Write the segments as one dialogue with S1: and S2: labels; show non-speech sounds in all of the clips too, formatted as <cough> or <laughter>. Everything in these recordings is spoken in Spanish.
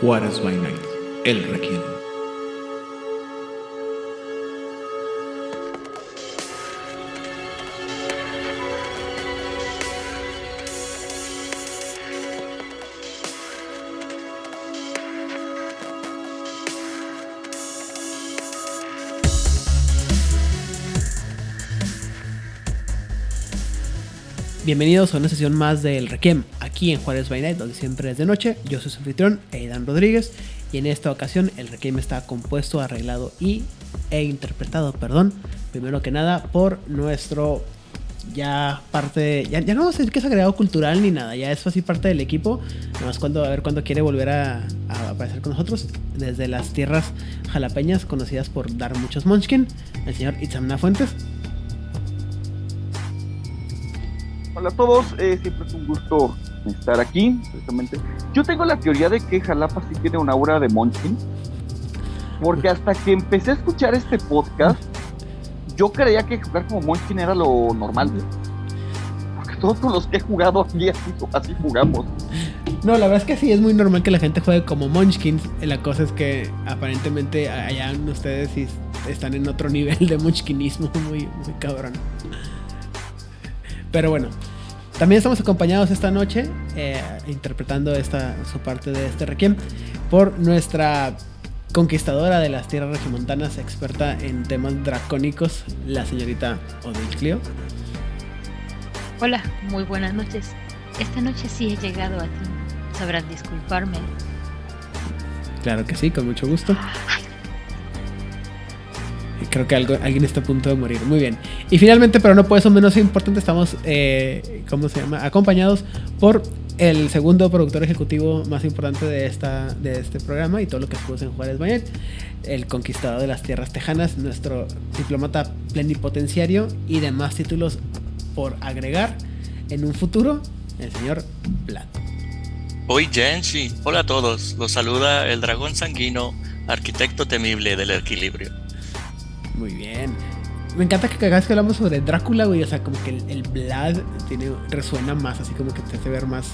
S1: Juárez by Night, el Requiem.
S2: Bienvenidos a una sesión más del Requiem, aquí en Juárez by donde siempre es de noche. Yo soy su anfitrión, Aidan Rodríguez, y en esta ocasión el Requiem está compuesto, arreglado y, e interpretado, perdón, primero que nada, por nuestro ya parte, ya, no vamos a decir que es agregado cultural ni nada, ya es así parte del equipo, nada más cuando, a ver cuando quiere volver a, aparecer con nosotros, desde las tierras jalapeñas conocidas por dar muchos munchkin, el señor Itzamna Fuentes.
S3: Hola a todos, siempre es un gusto estar aquí, precisamente. Yo tengo la teoría de que Jalapa sí tiene una aura de Munchkin, porque hasta que empecé a escuchar este podcast, yo creía que jugar como Munchkin era lo normal. Porque todos con los que he jugado aquí así, así jugamos.
S2: No, la verdad es que sí, es muy normal que la gente juegue como Munchkins. La cosa es que aparentemente allá ustedes están en otro <laughs> nivel de Munchkinismo muy, muy cabrón. Pero bueno, también estamos acompañados esta noche, eh, interpretando esta, su parte de este requiem, por nuestra conquistadora de las tierras regimontanas, experta en temas dracónicos, la señorita Odil Clio.
S4: Hola, muy buenas noches. Esta noche sí he llegado a ti. Sabrás disculparme.
S2: Claro que sí, con mucho gusto. Creo que algo, alguien está a punto de morir. Muy bien. Y finalmente, pero no por eso menos importante, estamos, eh, ¿cómo se llama? Acompañados por el segundo productor ejecutivo más importante de, esta, de este programa y todo lo que se en Juárez Bañet, el conquistador de las tierras tejanas, nuestro diplomata plenipotenciario y demás títulos por agregar en un futuro, el señor Vlad.
S5: Hoy Genshi, hola a todos, los saluda el dragón sanguino, arquitecto temible del equilibrio.
S2: Muy bien. Me encanta que cada vez que hablamos sobre Drácula, güey, o sea, como que el, el Vlad tiene, resuena más, así como que te hace ver más.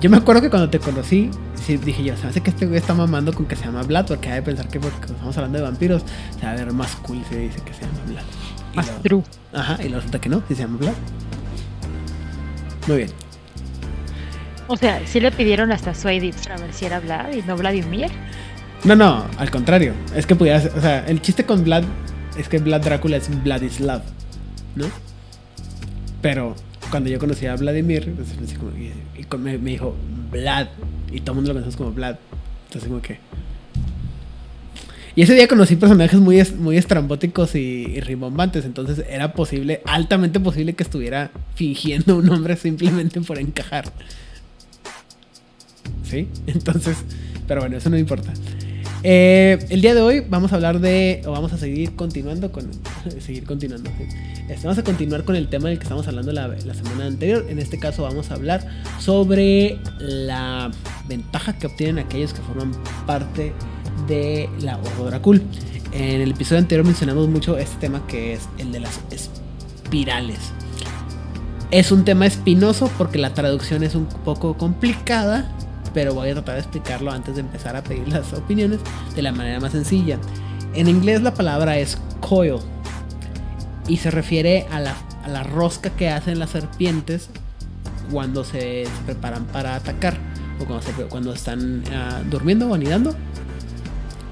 S2: Yo me acuerdo que cuando te conocí, sí, dije yo, se me hace que este güey está mamando con que se llama Vlad, porque hay de pensar que porque estamos hablando de vampiros, se va a ver más cool si dice que se llama Vlad. Y
S4: Más true.
S2: Ajá, y resulta que no, si se llama Vlad. Muy bien.
S4: O sea, sí le pidieron hasta su ID para ver si era Vlad y no Vladimir.
S2: No, no, al contrario. Es que pudiera ser, o sea, el chiste con Vlad es que Vlad Drácula es Vladislav, ¿no? Pero cuando yo conocí a Vladimir, pues, así como- y, me, dijo Vlad, y todo el mundo lo conocemos como Vlad. Entonces, como que. Y ese día conocí personajes muy, muy estrambóticos y, y rimbombantes, entonces era posible, altamente posible que estuviera fingiendo un nombre simplemente por encajar. ¿Sí? Entonces, pero bueno, eso no importa. Eh, el día de hoy vamos a hablar de, o vamos a seguir continuando con, <laughs> seguir continuando. ¿sí? Este, vamos a continuar con el tema del que estamos hablando la, semana anterior. En este caso vamos a hablar sobre la ventaja que obtienen aquellos que forman parte de la Ordo Dracul. En el episodio anterior mencionamos mucho este tema que es el de las espirales. Es un tema espinoso porque la traducción es un poco complicada, pero voy a tratar de explicarlo antes de empezar a pedir las opiniones de la manera más sencilla. En inglés la palabra es coil y se refiere a la, a la rosca que hacen las serpientes cuando se preparan para atacar o cuando, cuando están ah, durmiendo o anidando.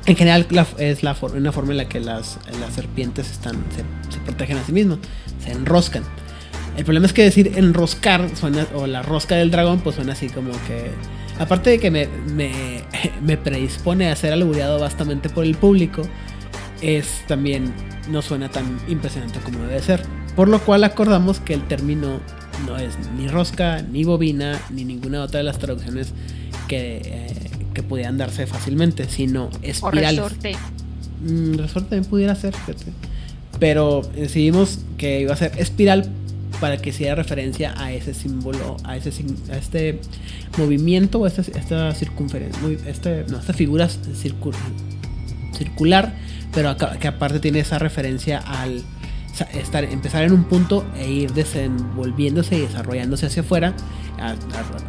S2: En general es una forma en la que las, las serpientes están, se, protegen a sí mismos, se enroscan. El problema es que decir enroscar suena, o la rosca del dragón, pues suena así como que. Aparte de que me, me, <laughs> me predispone a ser albureado bastante por el público, es también no suena tan impresionante como debe ser. Por lo cual acordamos que el término no es ni rosca, ni bobina, ni ninguna otra de las traducciones que, eh, que pudieran darse fácilmente, sino
S4: O
S2: espirales.
S4: resorte.
S2: Mm, resorte también pudiera ser, fíjate. Pero decidimos que iba a ser espiral para que hiciera referencia a ese símbolo, a ese a este movimiento o esta, esta este, no, figura circu- circular, pero que aparte tiene esa referencia al estar, empezar en un punto e ir desenvolviéndose y desarrollándose hacia afuera,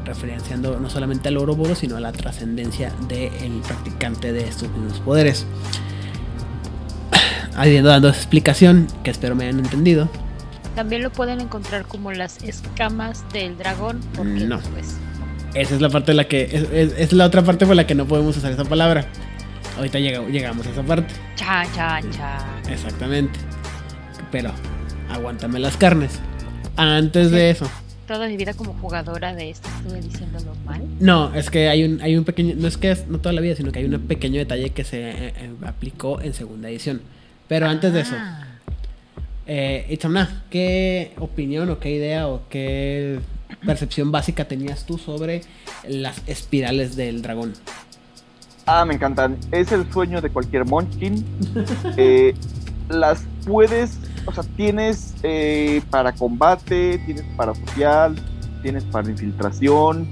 S2: referenciando no solamente al Ouroboros, sino a la trascendencia del practicante de estos mismos poderes. <clears throat> Habiendo dando esa explicación, que espero me hayan entendido,
S4: También lo pueden encontrar como las escamas del dragón. Porque,
S2: No.
S4: pues,
S2: esa es la parte de la que. Es, es- es la otra parte por la que no podemos usar esa palabra. Ahorita llega- llegamos a esa parte.
S4: chan, chan, chan.
S2: Exactamente. Pero, aguántame las carnes. Antes de eso.
S4: Toda mi vida como jugadora de esto estuve diciéndolo mal.
S2: No, es que hay un, hay un pequeño. No es que es no toda la vida, sino que hay un pequeño detalle que se eh, eh, aplicó en segunda edición. Pero antes de eso,
S4: Ah.
S2: Eh, Itzamna, ¿qué opinión o qué idea o qué percepción básica tenías tú sobre las espirales del dragón?
S3: Ah, me encantan. Es el sueño de cualquier Munchkin. <laughs> Eh, las puedes, o sea, tienes eh, para combate, tienes para social, tienes para infiltración.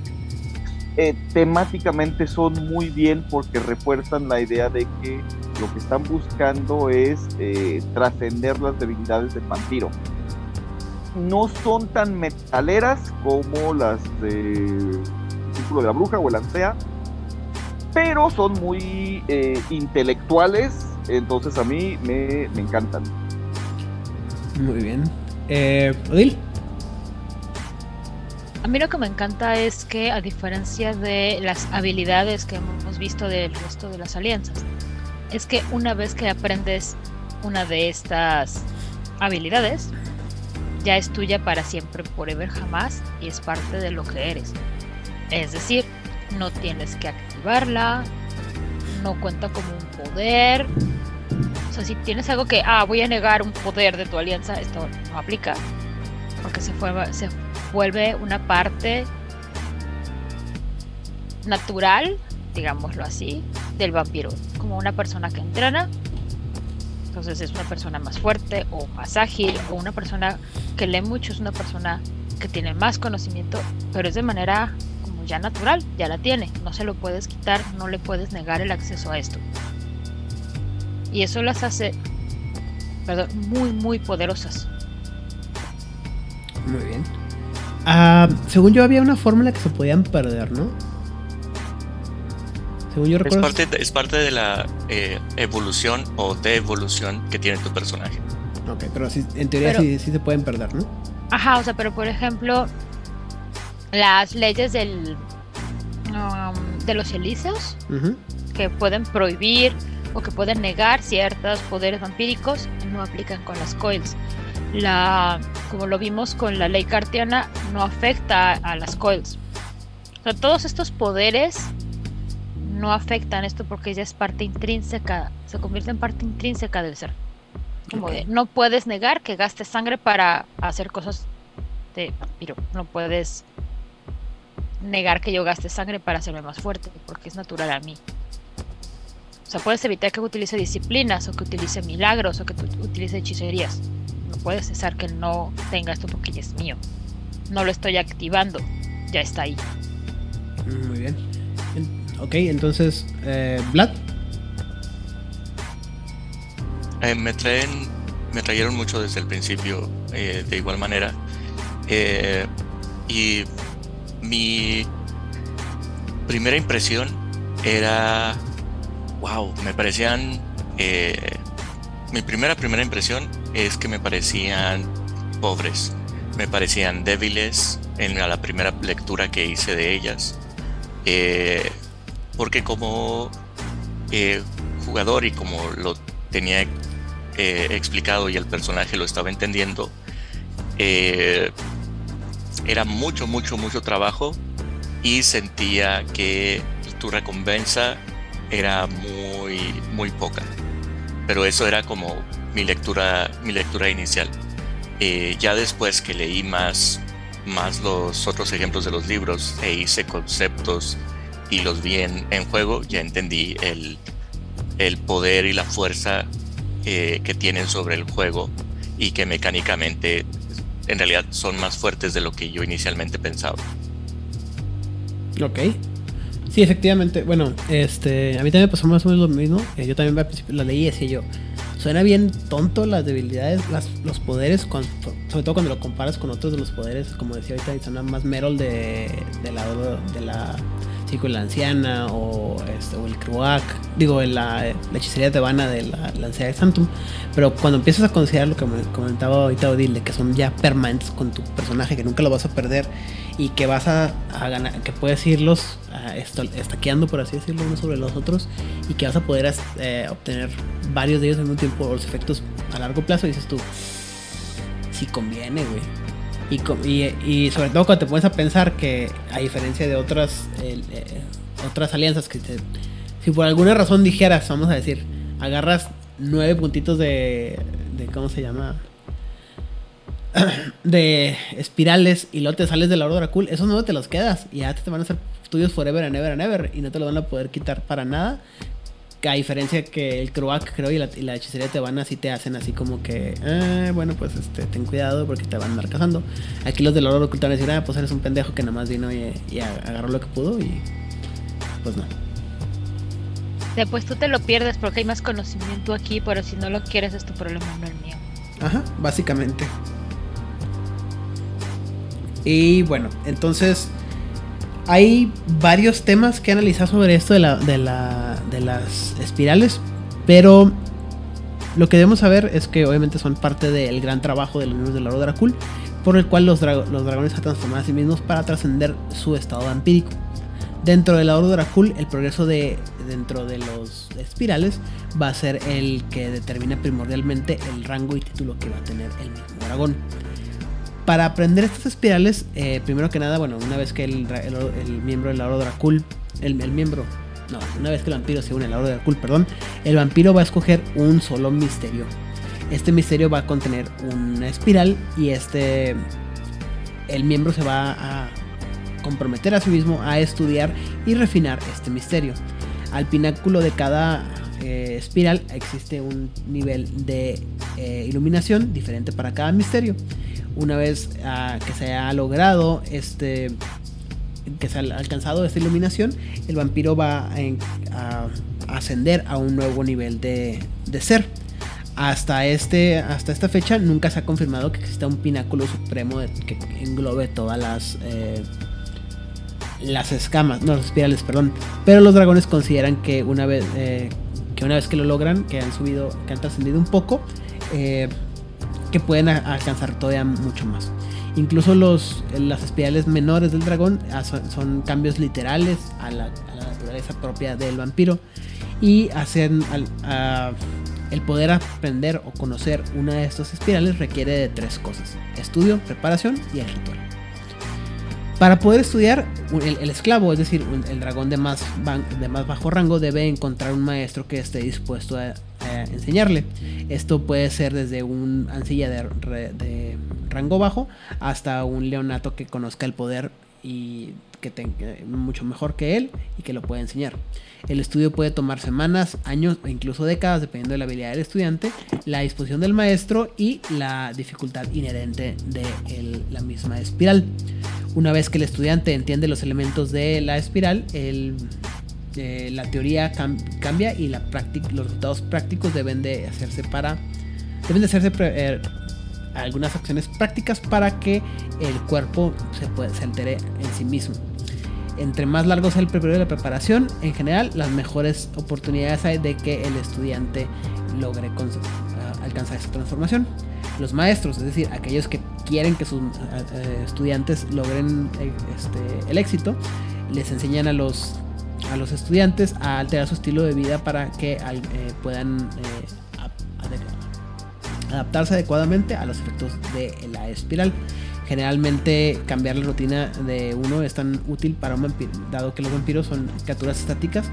S3: Eh, temáticamente son muy bien porque refuerzan la idea de que lo que están buscando es eh, trascender las debilidades del vampiro. No son tan metaleras como las de Círculo de la Bruja o el Ansea, pero son muy eh, intelectuales, entonces a mí me, me encantan.
S2: Muy bien. Eh, Odil.
S4: A mí lo que me encanta es que, a diferencia de las habilidades que hemos visto del resto de las alianzas, es que una vez que aprendes una de estas habilidades, ya es tuya para siempre, forever, jamás, y es parte de lo que eres. Es decir, no tienes que activarla, no cuenta como un poder. O sea, si tienes algo que, ah, voy a negar un poder de tu alianza, esto no aplica. Porque se, fue, vuelve una parte natural, digámoslo así, del vampiro. Como una persona que entrena. Entonces es una persona más fuerte o más ágil o una persona que lee mucho, es una persona que tiene más conocimiento, pero es de manera como ya natural, ya la tiene. No se lo puedes quitar, no le puedes negar el acceso a esto. Y eso las hace perdón, muy, muy poderosas.
S2: Muy bien. Ah, según yo había una fórmula que se podían perder, ¿no? Según yo
S5: Es
S2: recuerdo.
S5: parte, de, es parte de la eh, evolución o devolución que tiene tu personaje.
S2: Ok, pero sí, en teoría
S4: Pero-
S2: sí, sí se pueden perder, ¿no?
S4: Ajá, o sea, pero por ejemplo, las leyes del um, de los elíseos que pueden prohibir o que pueden negar ciertos poderes vampíricos no aplican con las coils. La, como lo vimos con la ley cartiana, no afecta a las coils. O sea, todos estos poderes no afectan esto porque ya es parte intrínseca, se convierte en parte intrínseca del ser. Como de, no puedes negar que gastes sangre para hacer cosas de vampiro. No puedes negar que yo gaste sangre para hacerme más fuerte, porque es natural a mí. O sea, puedes evitar que utilice disciplinas, o que utilice milagros, o que utilice hechicerías. No puedes cesar que no tenga esto porque ya es mío. No lo estoy activando, ya está ahí.
S2: Muy bien. En- ok, entonces, eh, Vlad.
S5: Eh, me traen, me trajeron mucho desde el principio, eh, de igual manera. Eh, y mi primera impresión era, wow, me parecían, eh, mi primera primera impresión es que me parecían pobres, me parecían débiles en la primera lectura que hice de ellas. Eh, porque como eh, jugador y como lo tenía eh, explicado y el personaje lo estaba entendiendo, era mucho, mucho, mucho trabajo y sentía que tu recompensa era muy, muy poca. Pero eso era como mi lectura, mi lectura inicial. Eh, ya después que leí más, más los otros ejemplos de los libros e hice conceptos y los vi en, en juego, ya entendí el, el poder y la fuerza eh, que tienen sobre el juego y que mecánicamente en realidad son más fuertes de lo que yo inicialmente pensaba.
S2: Ok. Sí, efectivamente. Bueno, este, a mí también me pasó más o menos lo mismo. Eh, yo también al principio la leí y decía yo, suena bien tonto las debilidades, los poderes, sobre todo cuando lo comparas con otros de los poderes, como decía ahorita, suena más Meryl de, de la de la sí, con la anciana o, este, o el Kruak, digo, la, la hechicería tebana de la Lancea de Santum. Pero cuando empiezas a considerar lo que me comentaba ahorita Odile, que son ya permanentes con tu personaje, que nunca lo vas a perder y que vas a, a ganar, que puedes irlos esto- estaqueando, por así decirlo, unos sobre los otros, y que vas a poder eh, obtener varios de ellos en un tiempo, los efectos a largo plazo, dices tú, sí conviene, güey. Y, sobre todo cuando te pones a pensar que, a diferencia de otras, eh, otras alianzas, que te- si por alguna razón dijeras, vamos a decir, agarras nueve puntitos de, de ¿cómo se llama? <clears throat> de espirales y luego te sales de la Oro Dracul, esos no te los quedas y ya te van a hacer tuyos forever and ever and ever y no te los van a poder quitar para nada. Que a diferencia que el Croak, creo, y la, y la hechicería te van así, te hacen así como que, "Ah, bueno, pues este, ten cuidado porque te van a andar cazando. Aquí los del oro oculto van a decir, ah, pues eres un pendejo que nada más vino y, y agarró lo que pudo y pues no.
S4: Después tú te lo pierdes porque hay más conocimiento aquí, pero si no lo quieres es tu problema, no el mío.
S2: Ajá, básicamente. Y bueno, entonces hay varios temas que analizar sobre esto de, la, de, la, de las espirales, pero lo que debemos saber es que obviamente son parte del gran trabajo de los miembros del Oro Dracul, por el cual los, dra- los dragones se transforman a sí mismos para trascender su estado vampírico. Dentro del Oro Dracul, el progreso de dentro de los espirales va a ser el que determina primordialmente el rango y título que va a tener el mismo dragón. Para aprender estas espirales, eh, primero que nada, bueno, una vez que el, el el miembro del Oro Dracul, el, el miembro, no, una vez que el vampiro se une al Oro Dracul, perdón, el vampiro va a escoger un solo misterio. Este misterio va a contener una espiral y este, el miembro se va a comprometer a sí mismo a estudiar y refinar este misterio. Al pináculo de cada eh, espiral existe un nivel de eh, iluminación diferente para cada misterio. Una vez ah, que se haya logrado este que se ha alcanzado esta iluminación, el vampiro va a, en- a ascender a un nuevo nivel de, ser. Hasta, este, hasta esta fecha nunca se ha confirmado que exista un pináculo supremo que englobe todas las, eh, las escamas, no las espirales, perdón. Pero los dragones consideran que una vez, eh, que, una vez que lo logran, que han subido, que han trascendido un poco, eh, que pueden alcanzar todavía mucho más. Incluso los, las espirales menores del dragón ah, son, cambios literales a la, naturaleza propia del vampiro y hacen el poder aprender o conocer una de estas espirales requiere de tres cosas: estudio, preparación y el ritual. Para poder estudiar, el, esclavo, es decir, el dragón de más, de más bajo rango, debe encontrar un maestro que esté dispuesto a, a enseñarle. Esto puede ser desde un ancilla de, de rango bajo hasta un leonato que conozca el poder y que tenga mucho mejor que él y que lo pueda enseñar. El estudio puede tomar semanas, años o incluso décadas, dependiendo de la habilidad del estudiante, la disposición del maestro y la dificultad inherente de la misma espiral. Una vez que el estudiante entiende los elementos de la espiral, eh, la teoría cam- cambia y los resultados prácticos deben de hacerse para deben de hacerse pre- eh, algunas acciones prácticas para que el cuerpo se, puede- se altere en sí mismo. Entre más largo sea el periodo de la preparación, en general, las mejores oportunidades hay de que el estudiante logre cons- a- alcanzar esa transformación. Los maestros, es decir, aquellos que quieren que sus eh, eh, estudiantes logren eh, este, el éxito, les enseñan a los, a los estudiantes a alterar su estilo de vida para que eh, puedan eh, adaptarse adecuadamente a los efectos de la espiral. Generalmente cambiar la rutina de uno es tan útil para un vampiro, dado que los vampiros son criaturas estáticas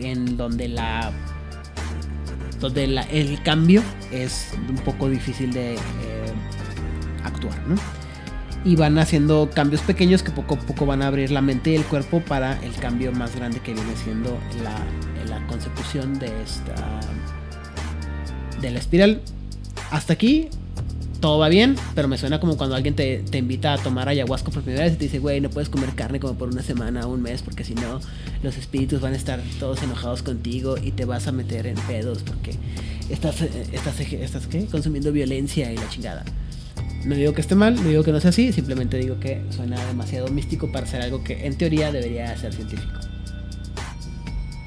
S2: en donde la donde el cambio es un poco difícil de eh, actuar, ¿no? Y van haciendo cambios pequeños que poco a poco van a abrir la mente y el cuerpo para el cambio más grande que viene siendo la, la consecución de esta de la espiral. Hasta aquí todo va bien, pero me suena como cuando alguien te, te invita a tomar ayahuasca por primera vez y te dice, güey, no puedes comer carne como por una semana o un mes porque si no los espíritus van a estar todos enojados contigo y te vas a meter en pedos porque estás, eh, estás, ¿qué? consumiendo violencia y la chingada. No digo que esté mal, no digo que no sea así, simplemente digo que suena demasiado místico para ser algo que en teoría debería ser científico.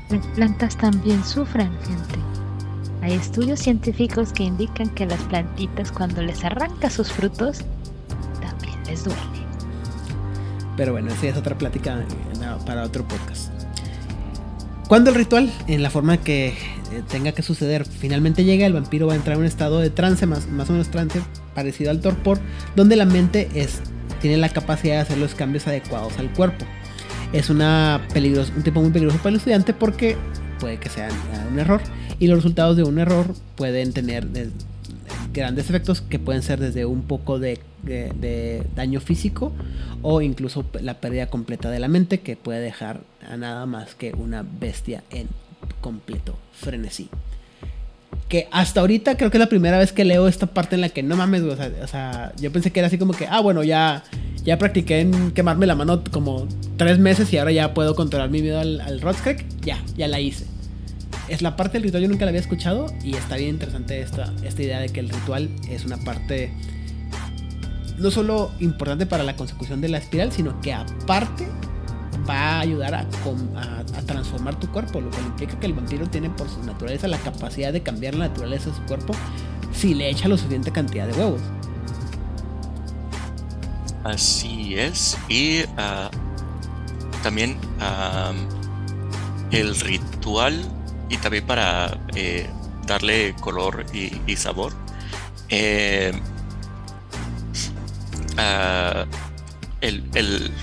S4: Las plantas también sufren, gente. Hay estudios científicos que indican que las plantitas cuando les arranca sus frutos también les duele.
S2: Pero bueno, esa es otra plática eh, para otro podcast. Cuando el ritual, en la forma que eh, tenga que suceder, finalmente llega, el vampiro va a entrar en un estado de trance, más, o menos trance, parecido al torpor, donde la mente tiene la capacidad de hacer los cambios adecuados al cuerpo. Es una un tipo muy peligroso para el estudiante porque puede que sea un error y los resultados de un error pueden tener grandes efectos que pueden ser desde un poco de, daño físico o incluso la pérdida completa de la mente que puede dejar a nada más que una bestia en completo frenesí. Que hasta ahorita creo que es la primera vez que leo esta parte en la que no mames, o sea, yo pensé que era así como que, ah, bueno, ya, ya practiqué en quemarme la mano como tres meses y ahora ya puedo controlar mi miedo al, al Ya, ya la hice es la parte del ritual yo nunca la había escuchado y está bien interesante esta, esta idea de que el ritual es una parte no solo importante para la consecución de la espiral, sino que aparte va a ayudar a, transformar tu cuerpo, lo cual implica que el vampiro tiene por su naturaleza la capacidad de cambiar la naturaleza de su cuerpo si le echa lo suficiente cantidad de huevos.
S5: Así es. Y ah, también el ritual y también para eh, darle color y, sabor. Eh, ah, el,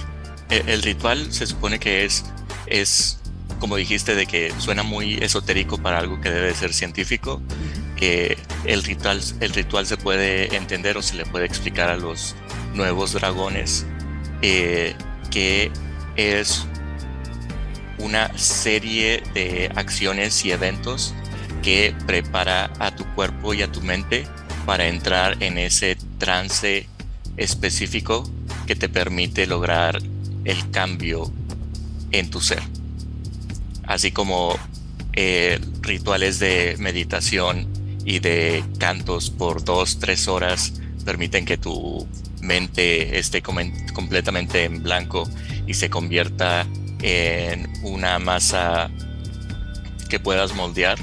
S5: ritual se supone que es, es, como dijiste, de que suena muy esotérico para algo que debe ser científico. el, ritual, el ritual se puede entender o se le puede explicar a los nuevos dragones eh, que es una serie de acciones y eventos que prepara a tu cuerpo y a tu mente para entrar en ese trance específico que te permite lograr el cambio en tu ser. Así como eh, rituales de meditación y de cantos por dos, tres horas permiten que tu mente esté completamente en blanco y se convierta en una masa que puedas moldear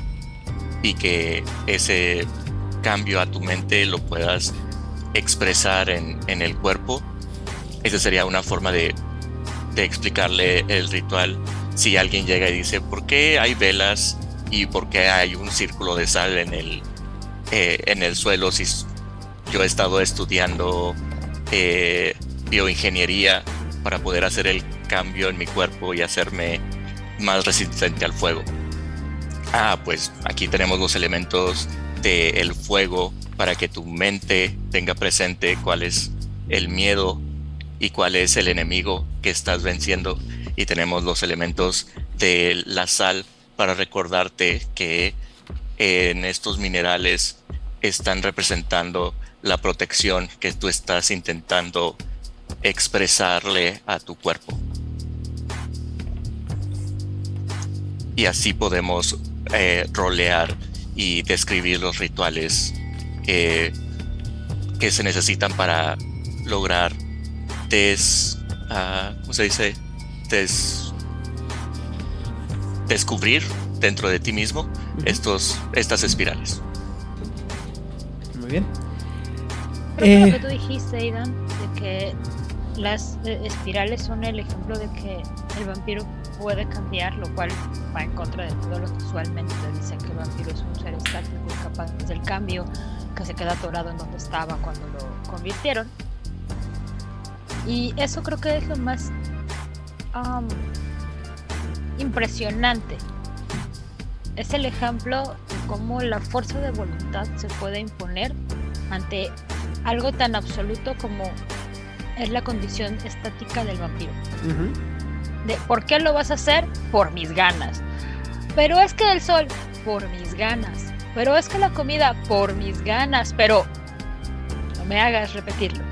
S5: y que ese cambio a tu mente lo puedas expresar en, el cuerpo. Esa sería una forma de, explicarle el ritual. Si alguien llega y dice, ¿por qué hay velas y por qué hay un círculo de sal en el, eh, en el suelo? Si yo he estado estudiando eh, bioingeniería para poder hacer el cambio en mi cuerpo y hacerme más resistente al fuego. Ah, pues aquí tenemos los elementos del fuego para que tu mente tenga presente cuál es el miedo y cuál es el enemigo que estás venciendo. Y tenemos los elementos de la sal para recordarte que en estos minerales están representando la protección que tú estás intentando expresarle a tu cuerpo. Y así podemos eh, rolear y describir los rituales que se necesitan para lograr des, uh, ¿cómo se dice? Des, descubrir dentro de ti mismo estos, estas espirales.
S2: Muy bien.
S4: Que lo que tú dijiste, Aidan, de que las eh, espirales son el ejemplo de que el vampiro puede cambiar, lo cual va en contra de todo lo que usualmente dicen que el vampiro es un ser estático, incapaz del cambio, que se queda atorado en donde estaba cuando lo convirtieron. Y eso creo que es lo más impresionante. Es el ejemplo de cómo la fuerza de voluntad se puede imponer ante algo tan absoluto como es la condición estática del vampiro. De por qué lo vas a hacer por mis ganas. Pero es que el sol por mis ganas. Pero es que la comida por mis ganas. Pero no me hagas repetirlo.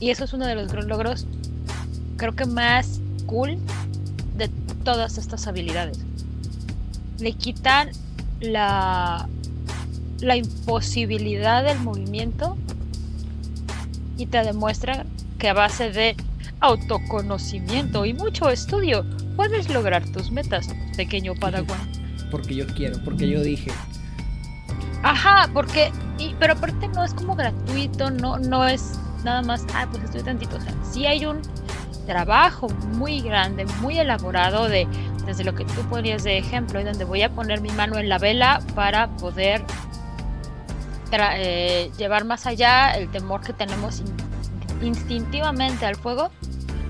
S4: Y eso es uno de los logros, creo que más cool de todas estas habilidades. Le quitan la, la imposibilidad del movimiento te demuestran que a base de autoconocimiento y mucho estudio puedes lograr tus metas, pequeño Padawan.
S2: Porque yo quiero, porque yo dije.
S4: Ajá, porque, y, pero aparte no es como gratuito, no, no es nada más, ah, pues estoy tantito. O sea, sí hay un trabajo muy grande, muy elaborado de desde lo que tú ponías de ejemplo y donde voy a poner mi mano en la vela para poder eh, llevar más allá el temor que tenemos instintivamente al fuego,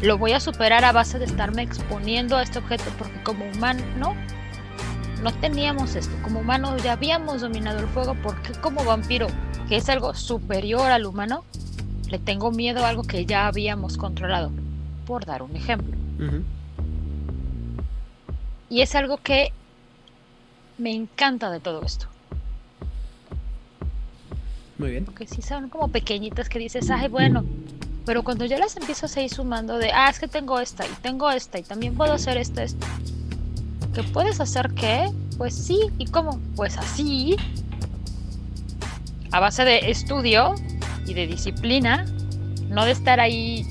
S4: lo voy a superar a base de estarme exponiendo a este objeto porque como humano no, no teníamos esto, como humano ya habíamos dominado el fuego porque como vampiro, que es algo superior al humano, le tengo miedo a algo que ya habíamos controlado, por dar un ejemplo. Y es algo que me encanta de todo esto.
S2: Muy bien.
S4: Porque sí son como pequeñitas que dices, ay, bueno. Pero cuando ya las empiezo a seguir sumando de, ah, es que tengo esta y tengo esta y también puedo hacer esta, esta. ¿Qué puedes hacer qué? Pues sí. ¿Y cómo? Pues así. A base de estudio y de disciplina. No de estar ahí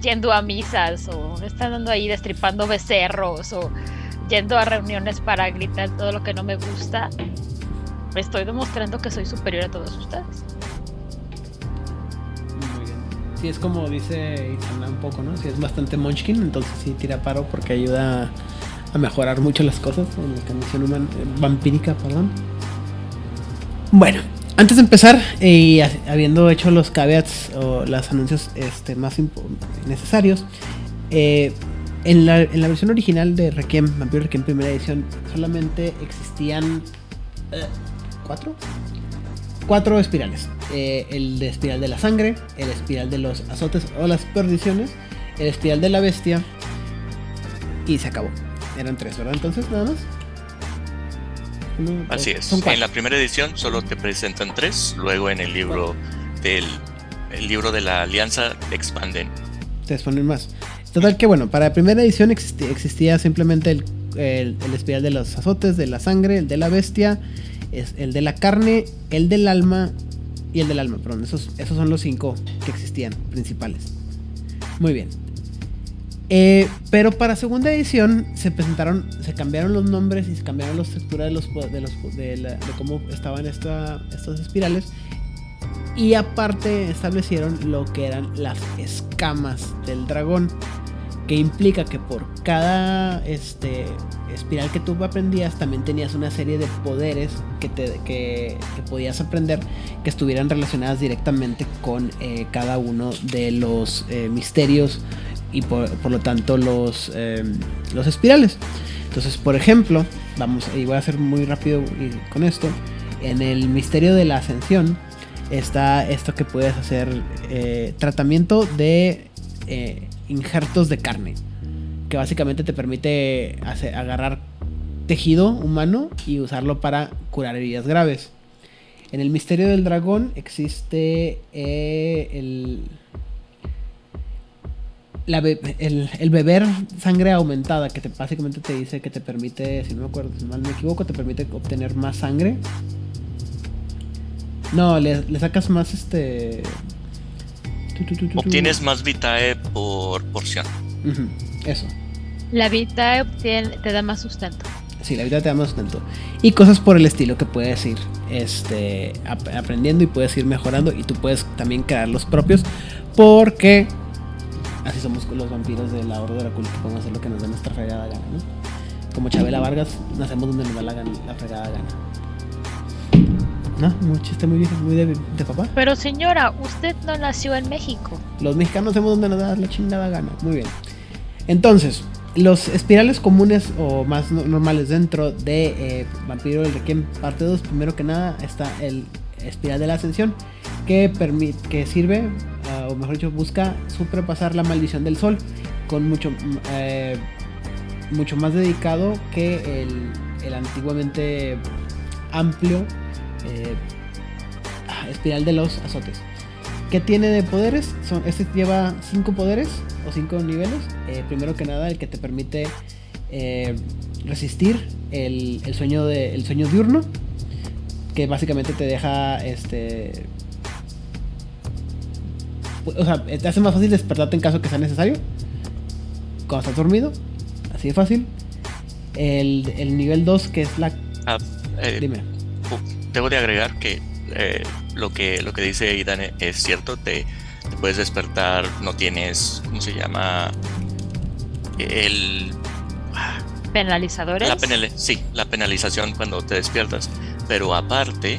S4: yendo a misas o no estar dando ahí destripando becerros o yendo a reuniones para gritar todo lo que no me gusta, estoy demostrando que soy superior a todos ustedes.
S2: Muy bien. Sí, es como dice Isana un poco, ¿no? Sí, es bastante munchkin, entonces sí tira paro porque ayuda a mejorar mucho las cosas en la condición humana, eh, vampírica, perdón. Bueno, antes de empezar, y habiendo hecho los caveats o los anuncios este, más necesarios, eh, en la, versión original de Requiem, Vampiro Requiem primera edición, solamente existían eh, cuatro. Cuatro espirales. Eh, el de espiral de la sangre, el espiral de los azotes o las perdiciones, el espiral de la bestia y se acabó. Eran tres, ¿verdad? Entonces, nada más.
S5: Así es. En la primera edición solo te presentan tres, luego en el libro del el libro de la alianza expanden.
S2: Te exponen más. Total que bueno, para la primera edición existía, simplemente el, el, espiral de los azotes, de la sangre, el de la bestia, es el de la carne, el del alma y el del alma, perdón. Esos, esos son los cinco que existían principales. Muy bien. Eh, pero para segunda edición se presentaron, se cambiaron los nombres y se cambiaron la estructura de los de, cómo estaban esta, estas espirales. Y aparte establecieron lo que eran las escamas del dragón que implica que por cada este, espiral que tú aprendías también tenías una serie de poderes que, te, que, podías aprender que estuvieran relacionadas directamente con eh, cada uno de los eh, misterios y por, lo tanto los, em, los espirales. Entonces, por ejemplo, vamos, y voy a hacer muy rápido con esto, en el misterio de la ascensión está esto que puedes hacer eh, tratamiento de injertos de carne, que básicamente te permite agarrar tejido humano y usarlo para curar heridas graves. En el misterio del dragón existe eh, el, el, beber sangre aumentada, que te, básicamente te dice que te permite, si no me acuerdo, si mal me equivoco, te permite obtener más sangre. No, le sacas más este
S5: Obtienes más Vitae por porción.
S2: Eso.
S4: La Vitae te da más sustento.
S2: Sí, la Vitae te da más sustento. Y cosas por el estilo que puedes ir este, aprendiendo y puedes ir mejorando. Y tú puedes también crear los propios. Porque así somos los vampiros de la Orden de la Culpa. Podemos hacer lo que nos dé nuestra fregada gana, ¿no? Como Chabela Vargas, nacemos donde nos da la, la fregada gana. ¿No? Un chiste muy viejo, muy de, papá.
S4: Pero señora, usted no nació en México.
S2: Los mexicanos hacemos donde nos da la chingada gana. Muy bien. Entonces, los espirales comunes o más normales dentro de eh, Vampiro del Requiem parte 2, primero que nada está el espiral de la ascensión que, permite, que sirve, ah, o mejor dicho, busca superpasar la maldición del sol con mucho, eh, mucho más dedicado que el, el antiguamente amplio eh, espiral de los azotes. ¿Qué tiene de poderes? Son, este lleva cinco poderes o cinco niveles. Eh, primero que nada, el que te permite eh, resistir el, el sueño de, el sueño diurno, que básicamente te deja este o sea, te hace más fácil despertarte en caso que sea necesario. Cuando estás dormido. Así de fácil. El, el nivel 2, que es la.
S5: Ah, eh,
S2: Dime.
S5: Debo de agregar que eh, lo que lo que dice Idan es cierto, te, te puedes despertar, no tienes, ¿cómo se llama? El
S4: Penalizadores.
S5: la penal- sí, la penalización cuando te despiertas, pero aparte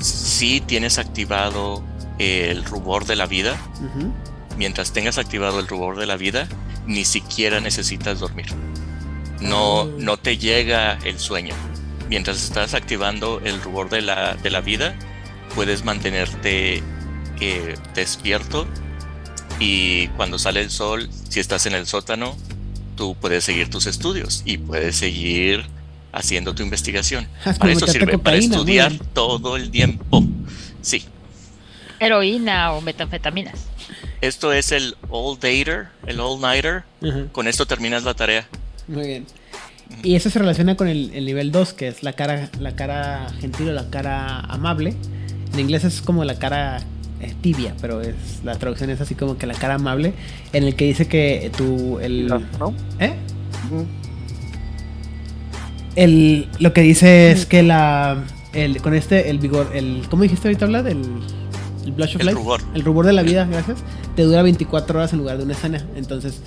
S5: sí tienes activado el rubor de la vida. Mientras tengas activado el rubor de la vida, ni siquiera necesitas dormir. No,
S2: Ah.
S5: no te llega el sueño. Mientras estás activando el rubor de la, de la vida, puedes mantenerte eh, despierto y cuando sale el sol, si estás en el sótano, tú puedes seguir tus estudios y puedes seguir haciendo tu investigación.
S2: Es
S5: Para eso sirve, para
S2: cocaína,
S5: estudiar todo el tiempo. Sí,
S4: Heroína o metanfetaminas.
S5: esto es el all dater, el all nighter. Con esto terminas la tarea.
S2: Muy bien. Y eso se relaciona con el, el nivel 2, que es la cara, la cara gentil o la cara amable. En inglés es como la cara eh, tibia, pero es la traducción es así como que la cara amable, en el que dice que tu el
S3: ¿No?
S2: ¿eh? El lo que dice es que la el con este el vigor el ¿cómo dijiste ahorita habla del el blush of
S5: El
S2: life?
S5: rubor.
S2: El rubor de la vida, gracias. Te dura 24 horas en lugar de una escena. Entonces,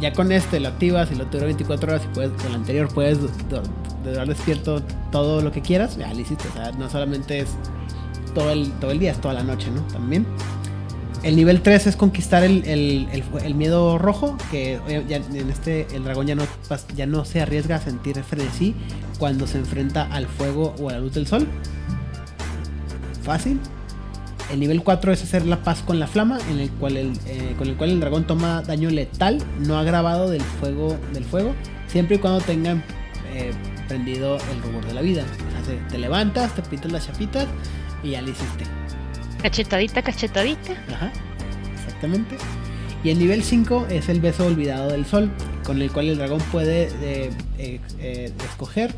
S2: ya con este lo activas y lo dura 24 horas y puedes, con el anterior puedes du- du- durar despierto todo lo que quieras. Ya hiciste. O sea, no solamente es todo el, todo el día, es toda la noche, ¿no? También. El nivel 3 es conquistar el, el- el miedo rojo, que eh, ya en este el dragón ya no, ya no se arriesga a sentir frenesí cuando se enfrenta al fuego o a la luz del sol. Fácil. El nivel 4 es hacer la paz con la flama, en el cual el, eh, con el cual el dragón toma daño letal, no agravado del fuego, del fuego siempre y cuando tengan eh, prendido el rubor de la vida. O sea, te- levantas, te pintas las chapitas y ya lo hiciste.
S4: Cachetadita, cachetadita.
S2: Ajá, exactamente. Y el nivel 5 es el beso olvidado del sol, con el cual el dragón puede eh, eh, escoger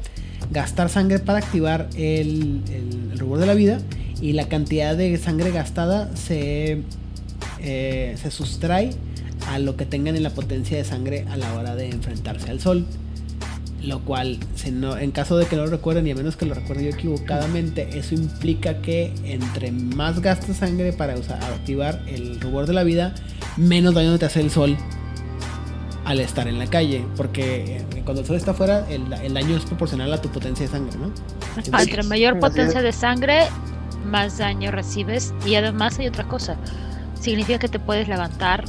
S2: gastar sangre para activar el, el- el rubor de la vida y la cantidad de sangre gastada se, eh, se sustrae a lo que tengan en la potencia de sangre a la hora de enfrentarse al sol. Lo cual, si no, en caso de que no lo recuerden, y a menos que lo recuerde yo equivocadamente, eso implica que entre más gastas sangre para usar, activar el rubor de la vida, menos daño te hace el sol al estar en la calle. Porque eh, cuando el sol está afuera, el, el daño es proporcional a tu potencia de sangre, ¿no?
S4: Entre mayor potencia de sangre, más daño recibes. Y además hay otra cosa. Significa que te puedes levantar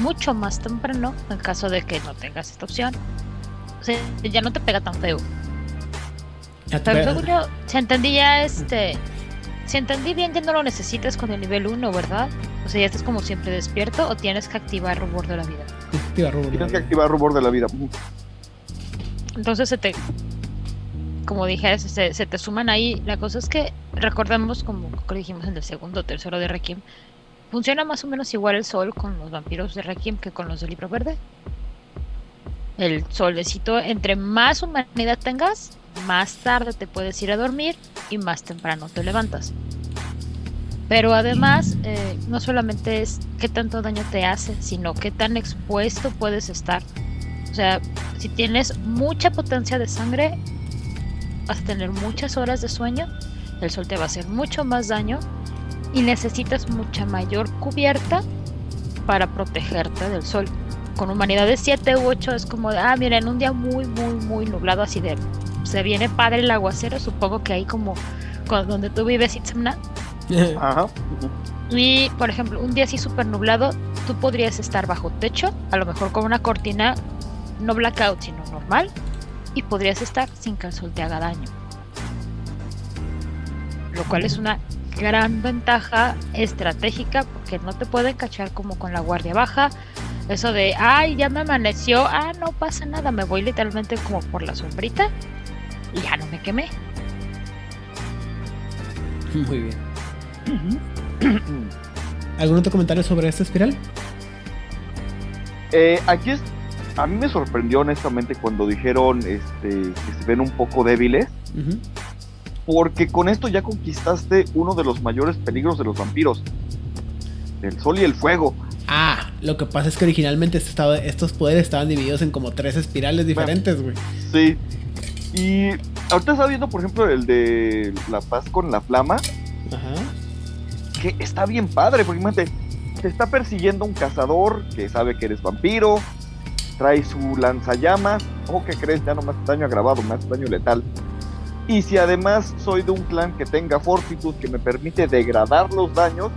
S4: mucho más temprano en caso de que no tengas esta opción. O sea, ya no te pega tan feo.
S2: Ya te-
S4: Pero según yo, si entendí ya este. Si entendí bien, ya no lo necesitas con el nivel 1, ¿verdad? O sea, ya estás como siempre despierto o tienes que activar rubor de la vida.
S2: activa rubor de la
S3: Tienes que activar rubor de la vida.
S4: Entonces se te, como dije, se, te suman ahí. La cosa es que recordemos, como dijimos en el segundo o tercero de Requiem, funciona más o menos igual el sol con los vampiros de Requiem que con los del libro verde. El solecito, entre más humanidad tengas, más tarde te puedes ir a dormir y más temprano te levantas. Pero además, eh, no solamente es qué tanto daño te hace, sino qué tan expuesto puedes estar. O sea, si tienes mucha potencia de sangre, vas a tener muchas horas de sueño, el sol te va a hacer mucho más daño y necesitas mucha mayor cubierta para protegerte del sol. Con humanidades 7 u 8 es como de, ah, mira, en un día muy, muy, muy nublado, así de, se viene padre el aguacero, supongo que ahí como con- donde tú vives, Itzamna, <laughs>
S3: Ajá.
S4: y, por ejemplo, un día así súper nublado, tú podrías estar bajo techo, a lo mejor con una cortina, no blackout, sino normal, y podrías estar sin que el sol te haga daño. Lo cual es una gran ventaja estratégica porque no te pueden cachar como con la guardia baja. Eso de, ay, ya me amaneció, ah, no pasa nada, me voy literalmente como por la sombrita y ya no me quemé.
S2: Muy bien. <clears throat> ¿Algún otro comentario sobre esta espiral?
S3: Eh, aquí es, a mí me sorprendió honestamente cuando dijeron este, que se ven un poco débiles, porque con esto ya conquistaste uno de los mayores peligros de los vampiros, el sol y el fuego.
S2: Ah, lo que pasa es que originalmente este estos poderes estaban divididos en como tres espirales diferentes, güey.
S3: Sí. Y ahorita está viendo, por ejemplo, el de la paz con la flama,
S2: Ajá.
S3: que está bien padre, porque imagínate, te está persiguiendo un cazador que sabe que eres vampiro, trae su lanzallamas, ¿cómo que crees? Ya no me hace daño agravado, me hace daño letal. Y si además soy de un clan que tenga fortitud que me permite degradar los daños,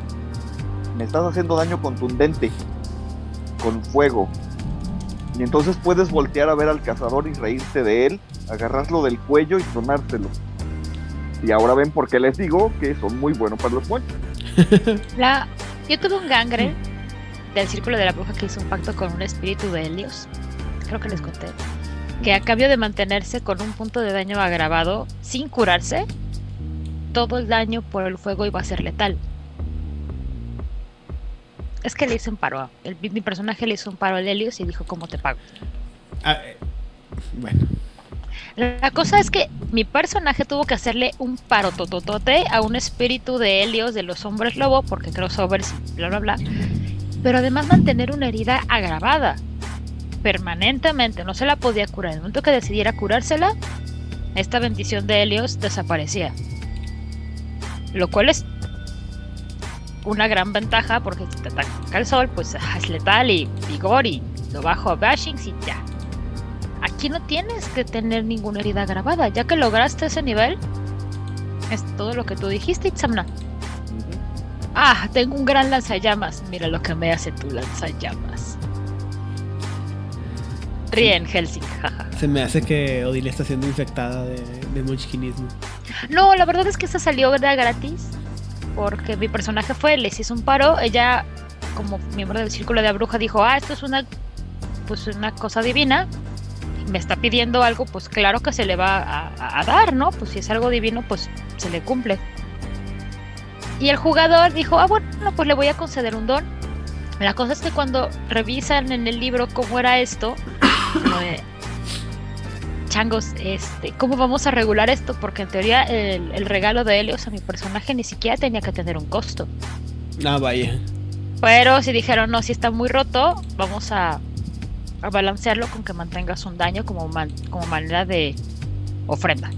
S3: me estás haciendo daño contundente, con fuego. Y entonces puedes voltear a ver al cazador y reírte de él, agarrarlo del cuello y tronárselo. Y ahora ven por qué les digo que son muy buenos para los muertos.
S4: La, yo tuve un gangre del círculo de la bruja que hizo un pacto con un espíritu de Helios. Creo que les conté. Que a cambio de mantenerse con un punto de daño agravado sin curarse, todo el daño por el fuego iba a ser letal. Es que le hizo un paro. el- mi personaje le hizo un paro al Helios y dijo: ¿Cómo te pago?
S2: Ah, eh, bueno.
S4: La cosa es que mi personaje tuvo que hacerle un paro tototote a un espíritu de Helios de los hombres lobo, porque crossovers, bla bla bla. Pero además mantener una herida agravada permanentemente, no se la podía curar. En el momento que decidiera curársela, esta bendición de Helios desaparecía. Lo cual es una gran ventaja porque si te ataca el sol, pues <laughs> es letal y vigor y lo bajo a bashings y ya. Aquí no tienes que tener ninguna herida grabada, ya que lograste ese nivel. Es todo lo que tú dijiste, Itzamna. Ah, tengo un gran lanzallamas. Mira lo que me hace tu lanzallamas. Ríen, Helsing, jaja.
S2: Se me hace que Odile está siendo infectada de, de.
S4: No, la verdad es que esta salió de gratis. Porque mi personaje fue, les hizo un paro. Ella, como miembro del círculo de la bruja, dijo: Ah, esto es una, pues una cosa divina. Me está pidiendo algo, pues claro que se le va a, a- a dar, ¿no? Pues si es algo divino, pues se le cumple. Y el jugador dijo: Ah, bueno, pues le voy a conceder un don. La cosa es que cuando revisan en el libro cómo era esto, <coughs> changos, este, ¿cómo vamos a regular esto? Porque en teoría el, el regalo de Helios a mi personaje ni siquiera tenía que tener un costo.
S2: Ah, vaya.
S4: Pero si dijeron, no, si está muy roto, vamos a, a balancearlo con que mantengas un daño como, man- como manera de ofrenda.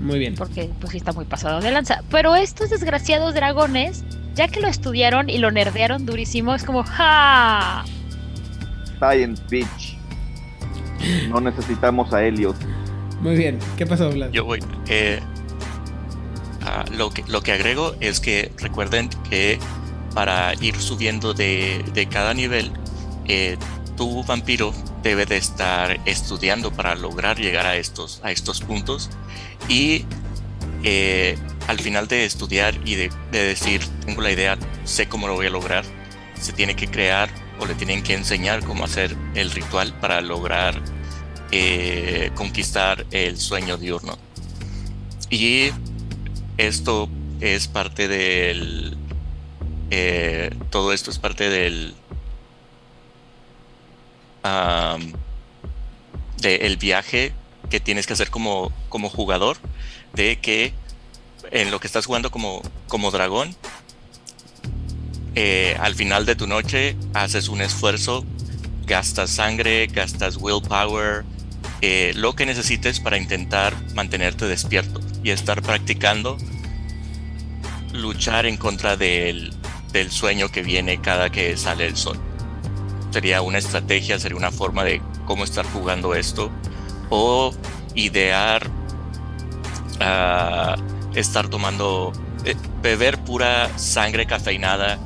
S2: Muy bien.
S4: Porque pues sí está muy pasado de lanza. Pero estos desgraciados dragones, ya que lo estudiaron y lo nerdearon durísimo, es como, ¡ja!
S3: Science Beach. No necesitamos a Helios.
S2: Muy bien. ¿Qué pasó, Vlad?
S5: Yo voy. eh, lo, que, lo que agrego es que recuerden que para ir subiendo de, de cada nivel, eh, tu vampiro debe de estar estudiando para lograr llegar a estos, a estos puntos. Y eh, al final de estudiar y de, de decir, tengo la idea, sé cómo lo voy a lograr, se tiene que crear o le tienen que enseñar cómo hacer el ritual para lograr eh, conquistar el sueño diurno. Y esto es parte del... eh, todo esto es parte del... am, del viaje que tienes que hacer como, como jugador, de que en lo que estás jugando como, como dragón, eh, al final de tu noche haces un esfuerzo, gastas sangre, gastas willpower, eh, lo que necesites para intentar mantenerte despierto y estar practicando luchar en contra del, del sueño que viene cada que sale el sol. Sería una estrategia, sería una forma de cómo estar jugando esto o idear ah, estar tomando, eh, beber pura sangre cafeinada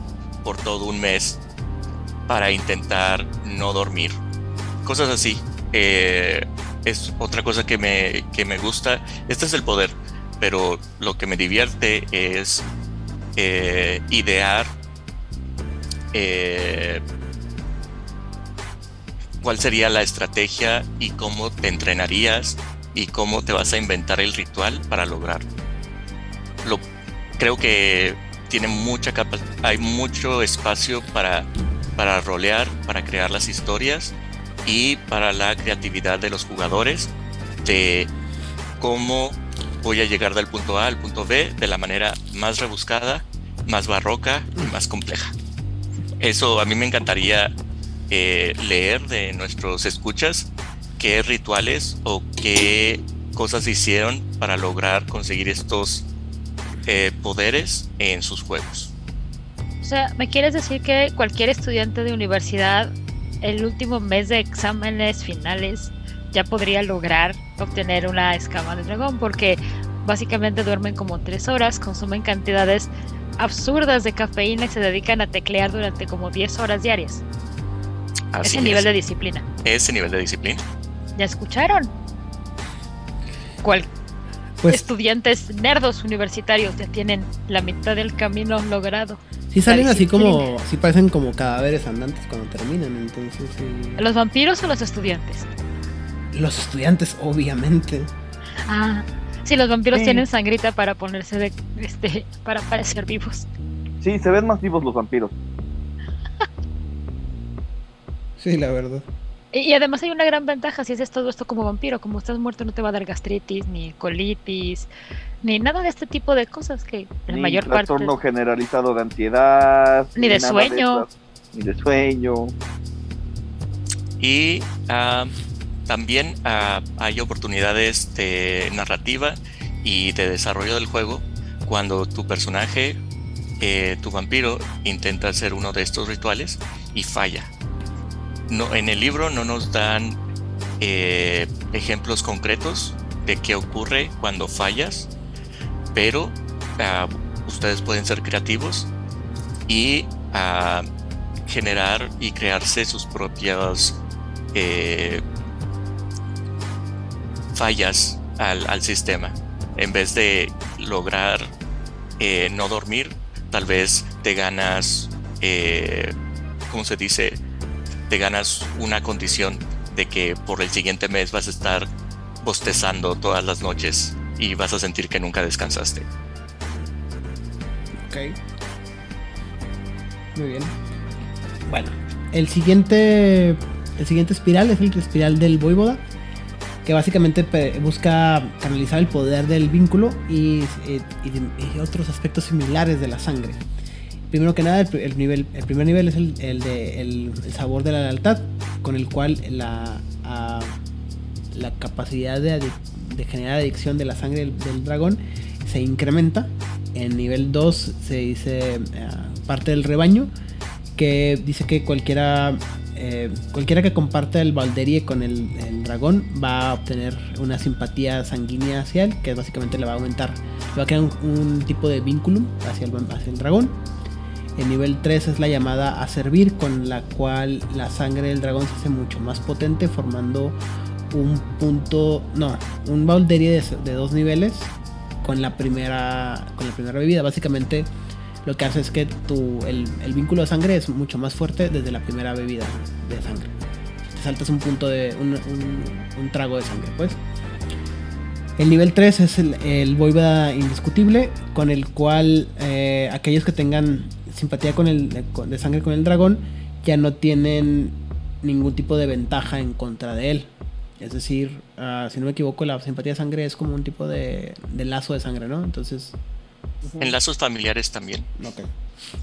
S5: por todo un mes para intentar no dormir. Cosas así. Eh, es otra cosa que me, que me gusta. Este es el poder, pero lo que me divierte es eh, idear eh, cuál sería la estrategia y cómo te entrenarías y cómo te vas a inventar el ritual para lograrlo. Lo, creo que tiene mucha capa hay mucho espacio para, para rolear, para crear las historias y para la creatividad de los jugadores de cómo voy a llegar del punto A al punto B de la manera más rebuscada, más barroca y más compleja. Eso a mí me encantaría eh, leer de nuestros escuchas qué rituales o qué cosas hicieron para lograr conseguir estos eh, poderes en sus juegos.
S4: O sea, ¿me quieres decir que cualquier estudiante de universidad el último mes de exámenes finales ya podría lograr obtener una escama de dragón? Porque básicamente duermen como tres horas, consumen cantidades absurdas de cafeína y se dedican a teclear durante como 10 horas diarias.
S5: Así
S4: Ese nivel de disciplina.
S5: Ese nivel de disciplina.
S4: ¿Ya escucharon? ¿Cuál
S2: Pues
S4: estudiantes nerdos universitarios ya tienen la mitad del camino logrado?
S2: sí salen así como, sí parecen como cadáveres andantes cuando terminan, entonces sí.
S4: ¿Los vampiros o los estudiantes?
S2: Los estudiantes, obviamente.
S4: Ah, sí, los vampiros
S3: Sí.
S4: tienen sangrita para ponerse de, este, para parecer vivos.
S3: Sí, se ven más vivos los vampiros.
S2: Sí, la verdad.
S4: Y, además hay una gran ventaja si haces todo esto como vampiro, como estás muerto no te va a dar gastritis, ni colitis, ni nada de este tipo de cosas que la
S3: Ni
S4: mayor parte...
S3: trastorno generalizado de ansiedad.
S4: Ni de sueño.
S3: ni de sueño.
S5: Y ah, también ah, hay oportunidades de narrativa y de desarrollo del juego cuando tu personaje, eh, tu vampiro, intenta hacer uno de estos rituales y falla. No, en el libro no nos dan eh, ejemplos concretos de qué ocurre cuando fallas, pero ah, ustedes pueden ser creativos y ah, generar y crearse sus propias eh, fallas al, sistema. En vez de lograr eh, no dormir, tal vez te ganas, eh, ¿cómo se dice? Te ganas una condición de que por el siguiente mes vas a estar bostezando todas las noches y vas a sentir que nunca descansaste.
S2: Ok. Muy bien. Bueno, el siguiente, el siguiente espiral es el espiral del voivoda, que básicamente busca canalizar el poder del vínculo y, eh, otros aspectos similares de la sangre. Primero que nada, el, nivel, el primer nivel es el, el de el, sabor de la lealtad, con el cual la, ah, la capacidad de, de generar adicción de la sangre del, dragón se incrementa. En nivel 2 se dice eh, parte del rebaño, que dice que cualquiera, eh, cualquiera que comparta el Valderie con el, el dragón va a obtener una simpatía sanguínea hacia él, que básicamente le va a aumentar, le va a crear un, un tipo de vínculo hacia el, hacia el dragón. El nivel 3 es la llamada a servir, con la cual la sangre del dragón se hace mucho más potente, formando un punto, no, un Valderie de, dos niveles con la primera con la primera bebida. Básicamente lo que hace es que tu, el, vínculo de sangre es mucho más fuerte desde la primera bebida de sangre. Te saltas un punto de un, trago de sangre, pues. El nivel 3 es el, el indiscutible, con el cual eh, aquellos que tengan simpatía con el, de, sangre con el dragón ya no tienen ningún tipo de ventaja en contra de él. Es decir, ah, si no me equivoco, la simpatía de sangre es como un tipo de, de lazo de sangre, ¿no? Entonces,
S5: En lazos familiares también.
S2: ok.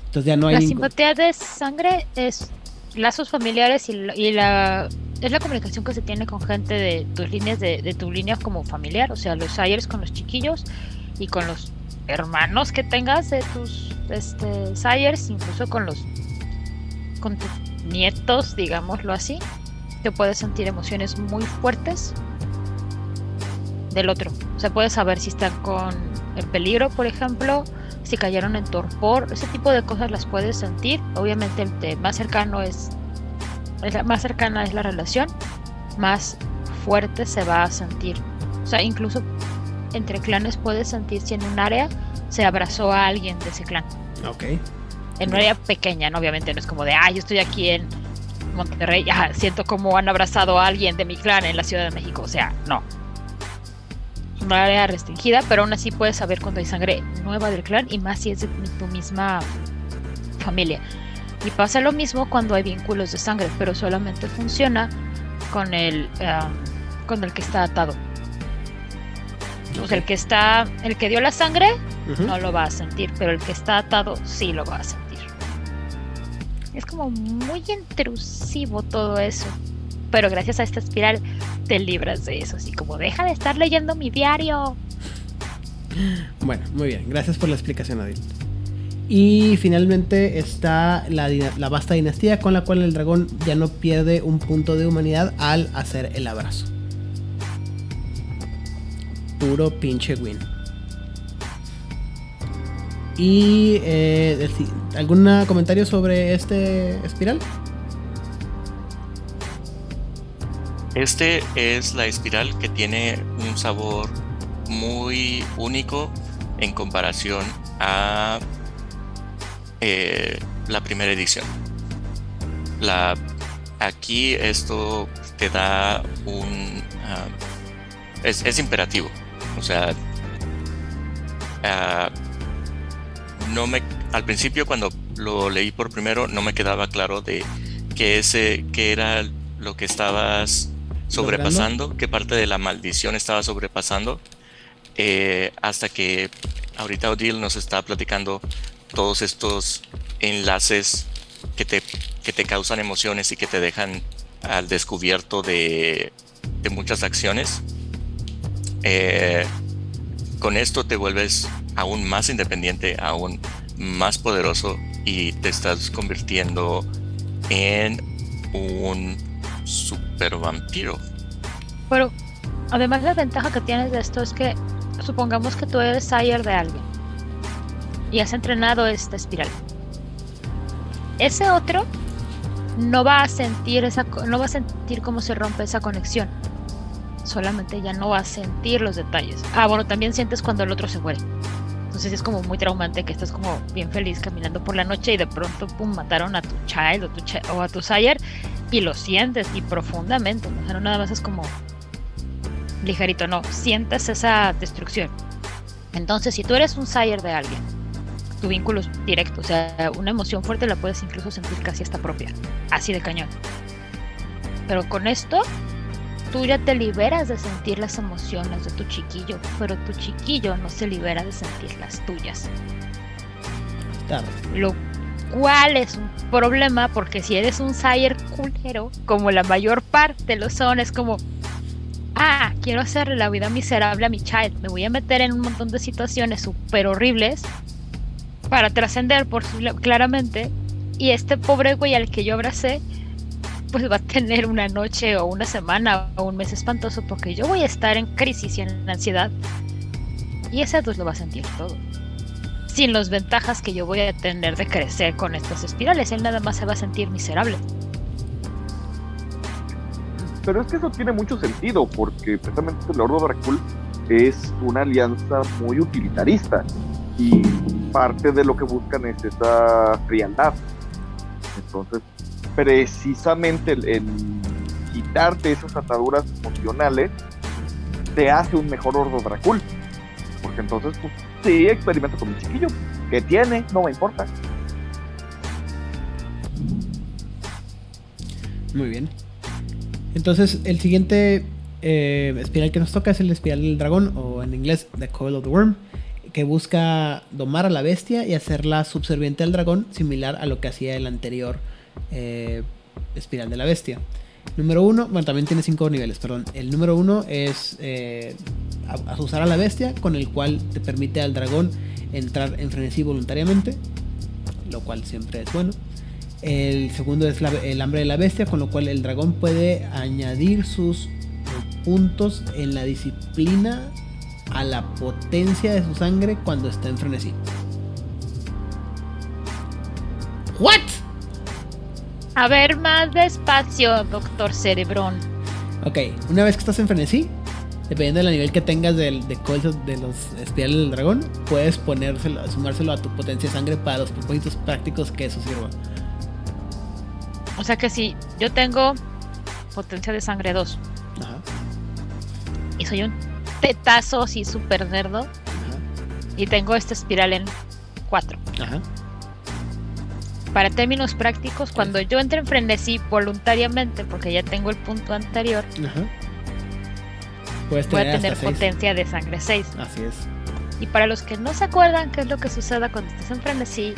S2: Entonces ya no hay
S4: La
S2: ningún-
S4: simpatía de sangre es lazos familiares y, la- y la es la comunicación que se tiene con gente de tus líneas de, de tu línea como familiar, o sea, los Sayers con los chiquillos y con los hermanos que tengas de tus este, Sayers, incluso con los con tus nietos, digámoslo así, que puedes sentir emociones muy fuertes del otro. O sea, puedes saber si están con el peligro, por ejemplo, si cayeron en torpor, ese tipo de cosas las puedes sentir. Obviamente el más cercano es la- más cercana es la relación, más fuerte se va a sentir. O sea, incluso entre clanes puedes sentir si en un área se abrazó a alguien de ese clan.
S2: Ok.
S4: En un área pequeña, ¿no? obviamente no es como de, ah, yo estoy aquí en Monterrey, ya siento como han abrazado a alguien de mi clan en la Ciudad de México. O sea, no. un área restringida, pero aún así puedes saber cuando hay sangre nueva del clan y más si es de tu misma familia. Y pasa lo mismo cuando hay vínculos de sangre, pero solamente funciona con el, um, con el que está atado. El que está, el que dio la sangre no lo va a sentir, pero el que está atado sí lo va a sentir. Es como muy intrusivo todo eso. Pero gracias a esta espiral te libras de eso. Así como, deja de estar leyendo mi diario.
S2: Bueno, muy bien. Gracias por la explicación, Adil. Y finalmente está la vasta dinastía con la cual el dragón ya no pierde un punto de humanidad al hacer el abrazo. Puro pinche win. Y eh, ¿algún comentario sobre este espiral?
S5: Este es la espiral que tiene un sabor muy único en comparación a eh, la primera edición. La, aquí esto te da un... ah, es imperativo. O sea, ah, no me, al principio cuando lo leí por primero no me quedaba claro de que ese que era lo que estabas sobrepasando, qué parte de la maldición estaba sobrepasando, eh, hasta que ahorita Odile nos está platicando todos estos enlaces que te, que te causan emociones y que te dejan al descubierto de, de muchas acciones. Eh, con esto te vuelves aún más independiente, aún más poderoso y te estás convirtiendo en un super vampiro.
S4: Pero además la ventaja que tienes de esto es que supongamos que tú eres sire de alguien y has entrenado esta espiral. Ese otro no va a sentir esa no va a sentir cómo se rompe esa conexión. Solamente ya no va a sentir los detalles. Ah, bueno, también sientes cuando el otro se muere. Entonces es como muy traumante que estás como bien feliz caminando por la noche y de pronto pum mataron a tu child o, tu o a tu sire y lo sientes y profundamente. O sea, no nada más es como ligerito, no, sientes esa destrucción. Entonces, si tú eres un sire de alguien, tu vínculo es directo, o sea, una emoción fuerte la puedes incluso sentir casi hasta propia, así de cañón. Pero con esto, tú ya te liberas de sentir las emociones de tu chiquillo, pero tu chiquillo no se libera de sentir las tuyas.
S2: Claro.
S4: Lo cual es un problema porque si eres un sire culero, como la mayor parte lo son, es como, ah, quiero hacerle la vida miserable a mi child, me voy a meter en un montón de situaciones súper horribles para trascender por su- claramente y este pobre güey al que yo abracé pues va a tener una noche o una semana o un mes espantoso porque yo voy a estar en crisis y en ansiedad y ese pues lo va a sentir todo sin las ventajas que yo voy a tener de crecer con estas espirales. Él nada más se va a sentir miserable.
S3: Pero es que eso tiene mucho sentido, porque precisamente el Ordo Dracul es una alianza muy utilitarista. Y parte de lo que buscan es esa frialdad. Entonces, precisamente el, quitarte esas ataduras emocionales te hace un mejor Ordo Dracul. Porque entonces, pues, sí, experimento con mi chiquillo. que tiene? No me importa.
S2: Muy bien. Entonces, el siguiente eh, espiral que nos toca es el espiral del dragón, o en inglés, The Coil of the Worm, que busca domar a la bestia y hacerla subserviente al dragón, similar a lo que hacía el anterior eh, espiral de la bestia. Número uno, bueno, también tiene cinco niveles, perdón. El número uno es eh, a- la bestia, con el cual te permite al dragón entrar en frenesí voluntariamente, lo cual siempre es bueno. El segundo es la- el hambre de la bestia, con lo cual el dragón puede añadir sus puntos en la disciplina a la potencia de su sangre cuando está en frenesí. ¿What?
S4: A ver, más despacio, doctor Cerebrón.
S2: Ok, una vez que estás en frenesí, dependiendo del nivel que tengas del, de, de los espirales del dragón, puedes ponérselo, sumárselo a tu potencia de sangre para los propósitos prácticos que eso sirva.
S4: O sea que si yo tengo potencia de sangre 2
S2: Ajá.
S4: y soy un tetazo y súper nerdo.
S2: Ajá.
S4: Y tengo esta espiral en 4.
S2: Ajá.
S4: Para términos prácticos, cuando yo entre en frenesí voluntariamente, porque ya tengo el punto anterior,
S2: Ajá. Puedes
S4: voy
S2: tener
S4: a tener potencia de sangre 6.
S2: Así es.
S4: Y para los que no se acuerdan qué es lo que sucede cuando estás en frenesí,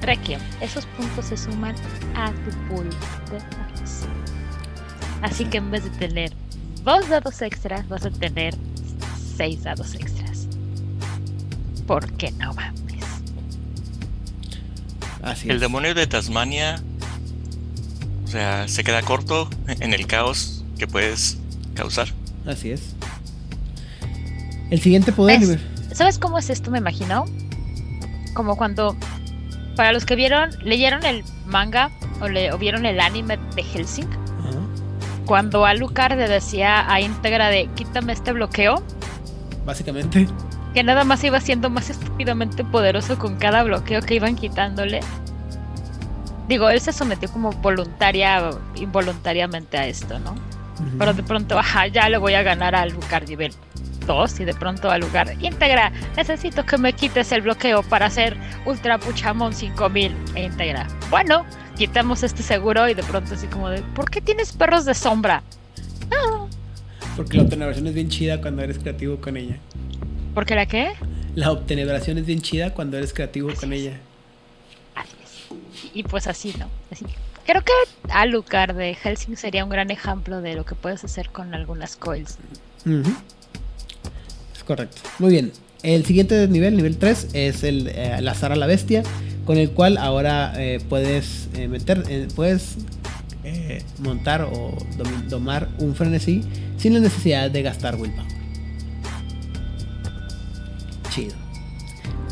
S4: Requiem, esos puntos se suman a tu pool de dados. Así que en vez de tener dos dados extras, vas a tener seis dados extras. ¿Por qué no mames?
S2: Así
S5: El
S2: es.
S5: demonio de Tasmania, o sea, se queda corto en el caos que puedes causar.
S2: Así es. El siguiente poder.
S4: Es- ¿Sabes cómo es esto? Me imagino. Como cuando, para los que vieron, leyeron el manga o, le, o vieron el anime de Helsing,
S2: Ajá.
S4: cuando Alucard le decía a Integra de quítame este bloqueo,
S2: Básicamente.
S4: Que nada más iba siendo más estúpidamente poderoso con cada bloqueo que iban quitándole. Digo, él se sometió como voluntaria, involuntariamente a esto, ¿no? Pero de pronto, ajá, ya le voy a ganar a Alucard nivel 2 y de pronto Alucard, íntegra, necesito que me quites el bloqueo para hacer Ultra Puchamon 5000 e íntegra. Bueno, quitamos este seguro y de pronto así como de, ¿por qué tienes perros de sombra?
S2: Porque la obtenebración es bien chida cuando eres creativo con ella.
S4: ¿Por qué la qué?
S2: La obtenebración es bien chida cuando eres creativo con ella.
S4: Así es. Y pues así, ¿no? Así. Creo que Alucard de Helsing sería un gran ejemplo de lo que puedes hacer con algunas coils.
S2: Es correcto. Muy bien. El siguiente nivel, nivel 3, es el eh, Lazar a la Bestia, con el cual ahora eh, puedes eh, meter, eh, puedes montar o domi- domar un frenesí sin la necesidad de gastar willpower.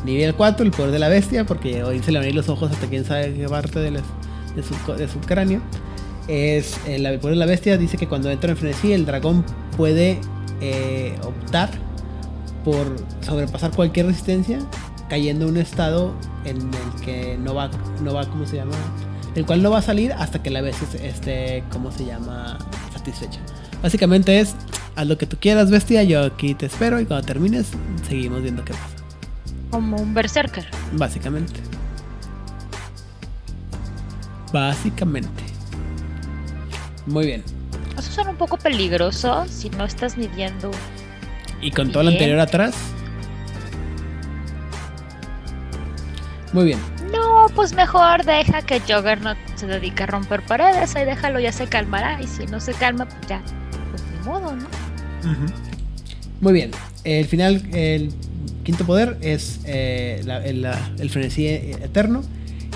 S2: Nivel 4, el poder de la bestia, porque hoy se le van a ir los ojos hasta quién sabe qué parte de, su, de su cráneo. Es eh, el poder de la bestia dice que cuando entra en frenesí el dragón puede eh, optar por sobrepasar cualquier resistencia cayendo en un estado en el que no va no va cómo se llama el cual no va a salir hasta que la bestia esté- esté cómo se llama satisfecha. Básicamente es haz lo que tú quieras bestia yo aquí te espero y cuando termines seguimos viendo qué pasa
S4: Como un berserker.
S2: básicamente básicamente muy bien
S4: Eso suena un poco peligroso si no estás midiendo.
S2: Y con todo lo anterior atrás. Muy bien.
S4: No, pues mejor deja que Juggernaut se dedique a romper paredes. Ahí déjalo, ya se calmará. Y si no se calma, pues ya. Pues ni modo, ¿no?
S2: Muy bien. El final, el quinto poder es eh, la- el, la- el frenesí eterno.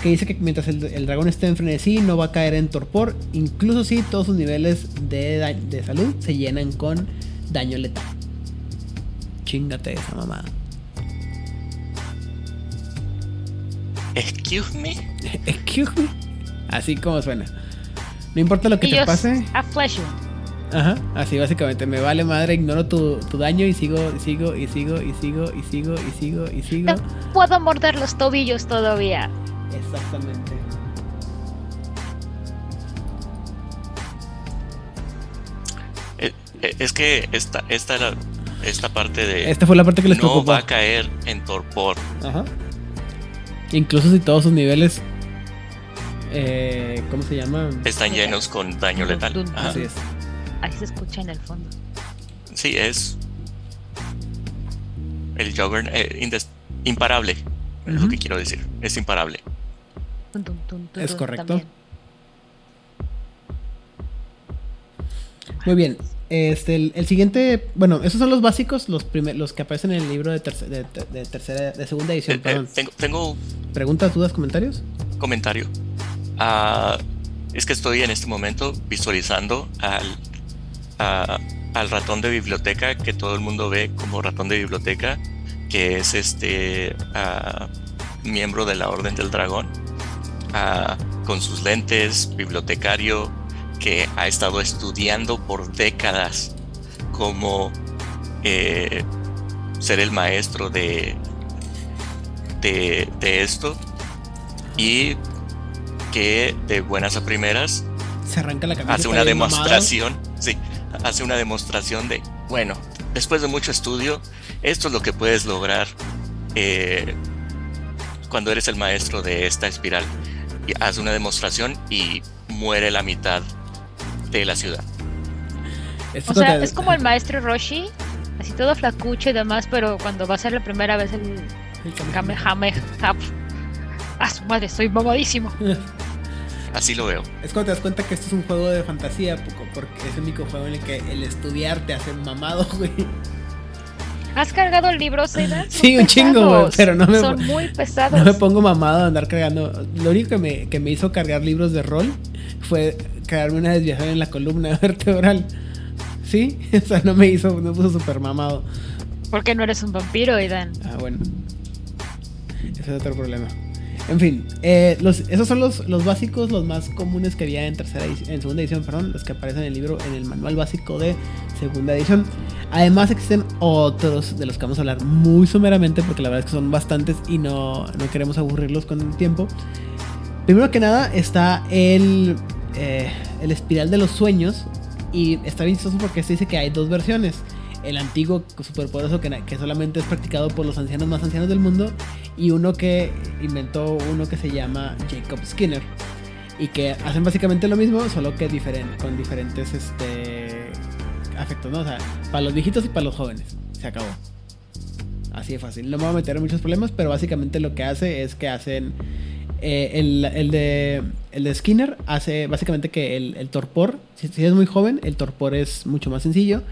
S2: Que dice que mientras el, el dragón esté en frenesí no va a caer en torpor. Incluso si todos sus niveles de, salud se llenan con daño letal. Chingate esa mamada.
S5: Excuse me. <laughs>
S2: Excuse me. Así como suena. No importa lo que te pase.
S4: a Wound.
S2: Ajá, así básicamente, me vale madre, ignoro tu, tu daño y sigo, y sigo, y sigo, y sigo, y sigo, y sigo, y sigo.
S4: No puedo morder los tobillos todavía.
S2: Exactamente.
S5: Eh, eh, Es que esta, esta, era- esta parte de
S2: Esta fue la parte que les
S5: no
S2: preocupó.
S5: va a caer en torpor.
S2: Ajá. Incluso si todos sus niveles, eh, ¿cómo se llama?
S5: Están llenos con daño letal. Ajá.
S2: Así es.
S4: Ahí se escucha en el fondo.
S5: Sí, es. El Juggernaut. eh, imparable. Es lo que quiero decir. Es imparable.
S2: Es correcto.
S4: también.
S2: Muy bien. Este, el, el siguiente, bueno, esos son los básicos, los primer- los que aparecen en el libro de, terce- de, de tercera, de segunda edición.
S5: Eh, eh,
S2: perdón.
S5: tengo, tengo
S2: ¿Preguntas, dudas, comentarios?
S5: comentario. Ah, es que estoy en este momento visualizando al, a- al ratón de biblioteca que todo el mundo ve como ratón de biblioteca, que es este ah, miembro de la Orden del Dragón, con sus lentes, bibliotecario, que ha estado estudiando por décadas cómo eh, ser el maestro de, de, de esto y que de buenas a primeras
S2: Se arranca la camisa.
S5: hace una demostración, sí, hace una demostración de, bueno, después de mucho estudio, esto es lo que puedes lograr eh, cuando eres el maestro de esta espiral. Y haz una demostración y muere la mitad de la ciudad.
S4: O sea, es como el maestro Roshi, así todo flacucho y demás, pero cuando va a ser la primera vez el
S2: el
S4: Kamehameha. A su madre, estoy mamadísimo. <laughs>
S5: Así lo veo.
S2: Es cuando te das cuenta que esto es un juego de fantasía, poco, porque es el único juego en el que el estudiar te hace mamado, <laughs> güey.
S4: ¿Has cargado el libro, Zayda? Son
S2: Sí, un chingo, güey, pero no me-
S4: Son muy pesados.
S2: No me pongo mamado de andar cargando. Lo único que me, que me hizo cargar libros de rol fue crearme una desviación en la columna <laughs> vertebral. ¿Sí? <laughs> O sea, no me hizo, no me puso súper mamado.
S4: Porque no eres un vampiro, Aidan.
S2: Ah, bueno. Ese es otro problema. En fin, eh, esos son los, los básicos, los más comunes que había en tercera edición, en segunda edición, perdón, los que aparecen en el libro, en el manual básico de segunda edición. Además existen otros de los que vamos a hablar muy someramente, porque la verdad es que son bastantes y no, no queremos aburrirlos con el tiempo. Primero que nada está el, eh, el espiral de los sueños y está bien porque se dice que hay dos versiones. El antiguo superpoderoso que, que solamente es practicado por los ancianos más ancianos del mundo y uno que inventó uno que se llama Jacob Skinner y que hacen básicamente lo mismo solo que diferen- con diferentes este, afectos, ¿no? O sea, para los viejitos y para los jóvenes. Se acabó. Así de fácil. No me voy a meter en muchos problemas, pero básicamente lo que hace es que hacen eh, el, el de, el de Skinner hace básicamente que el, el torpor, si, eres muy joven, el torpor es mucho más sencillo.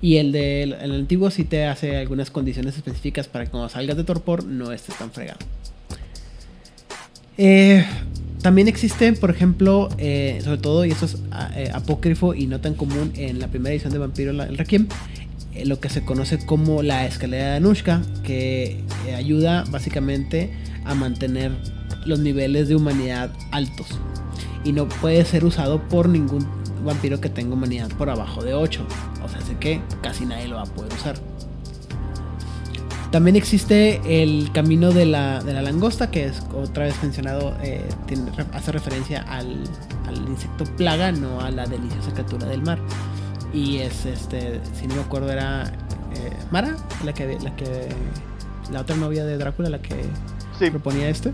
S2: Y el del el antiguo sí te hace algunas condiciones específicas para que cuando salgas de torpor no estés tan fregado. Eh, también existe, por ejemplo, eh, sobre todo, y esto es ah, apócrifo y no tan común en la primera edición de Vampiro el Requiem, lo que se conoce como la escalera de Anushka, que ayuda básicamente a mantener los niveles de humanidad altos. Y no puede ser usado por ningún vampiro que tenga humanidad por abajo de 8. O sea, sé que casi nadie lo va a poder usar. También existe el camino de la, de la langosta, que es otra vez mencionado, eh, tiene- hace referencia al, al insecto plaga, no a la deliciosa criatura del mar. Y es, este, si no me acuerdo, era eh, Mara, la que, la que, la otra novia de Drácula, la que
S3: Sí,
S2: proponía este.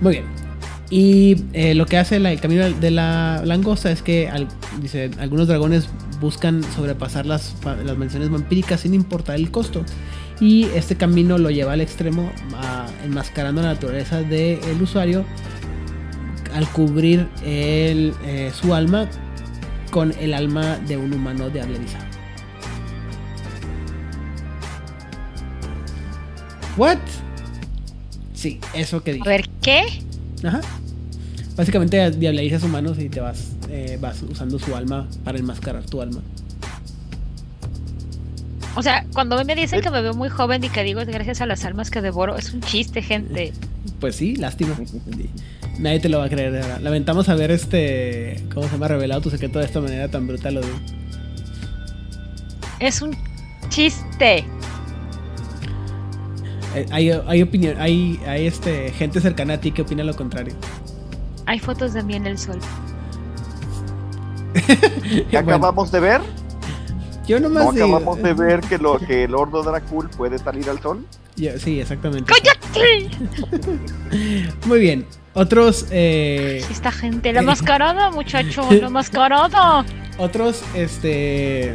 S2: Muy bien. Y eh, lo que hace el camino de la langosta es que dice, algunos dragones buscan sobrepasar las, las vampíricas sin importar el costo. Y este camino lo lleva al extremo, a- enmascarando la naturaleza del usuario al cubrir eh, su alma con el alma de un humano de habla. ¿What? Sí, eso que
S4: A
S2: dije.
S4: ver, ¿qué?
S2: Ajá. Básicamente diablizas humanos y te vas, eh, vas usando su alma para enmascarar tu alma.
S4: O sea, cuando me dicen que me veo muy joven y que digo es gracias a las almas que devoro, es un chiste, gente. <laughs>
S2: Pues sí, lástima. <laughs> Nadie te lo va a creer, de verdad. Lamentamos haber este. ¿Cómo se llama? Revelado tu secreto de esta manera tan brutal. Odu.
S4: Es un chiste.
S2: Eh, hay, hay opinión, hay, hay este, gente cercana a ti que opina lo contrario.
S4: Hay fotos de mí en el sol.
S3: ¿qué <laughs>
S2: Bueno,
S3: acabamos de ver?
S2: yo nomás
S3: ¿No
S2: digo-
S3: acabamos de ver que, lo, que el Ordo Dracul puede salir al sol?
S2: Yo- sí, exactamente.
S4: ¡Cállate! <laughs>
S2: Muy bien. Otros. eh,
S4: Esta gente, la mascarada, muchacho, la <laughs> mascarada.
S2: Otros, este.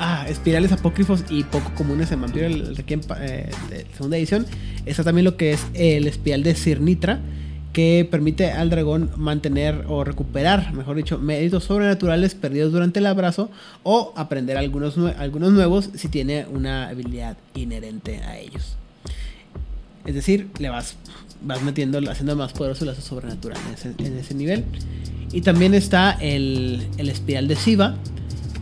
S2: Ah, espirales apócrifos y poco comunes en Vampiro el Requiem eh, de segunda edición. Está también lo que es el espiral de Cirnitra, que permite al dragón mantener o recuperar, mejor dicho, méritos sobrenaturales perdidos durante el abrazo o aprender algunos nuevos si tiene una habilidad inherente a ellos. Es decir, le vas, vas metiendo, haciendo más poderoso el lazo sobrenatural en ese, en ese nivel. Y también está el, el espiral de Siva,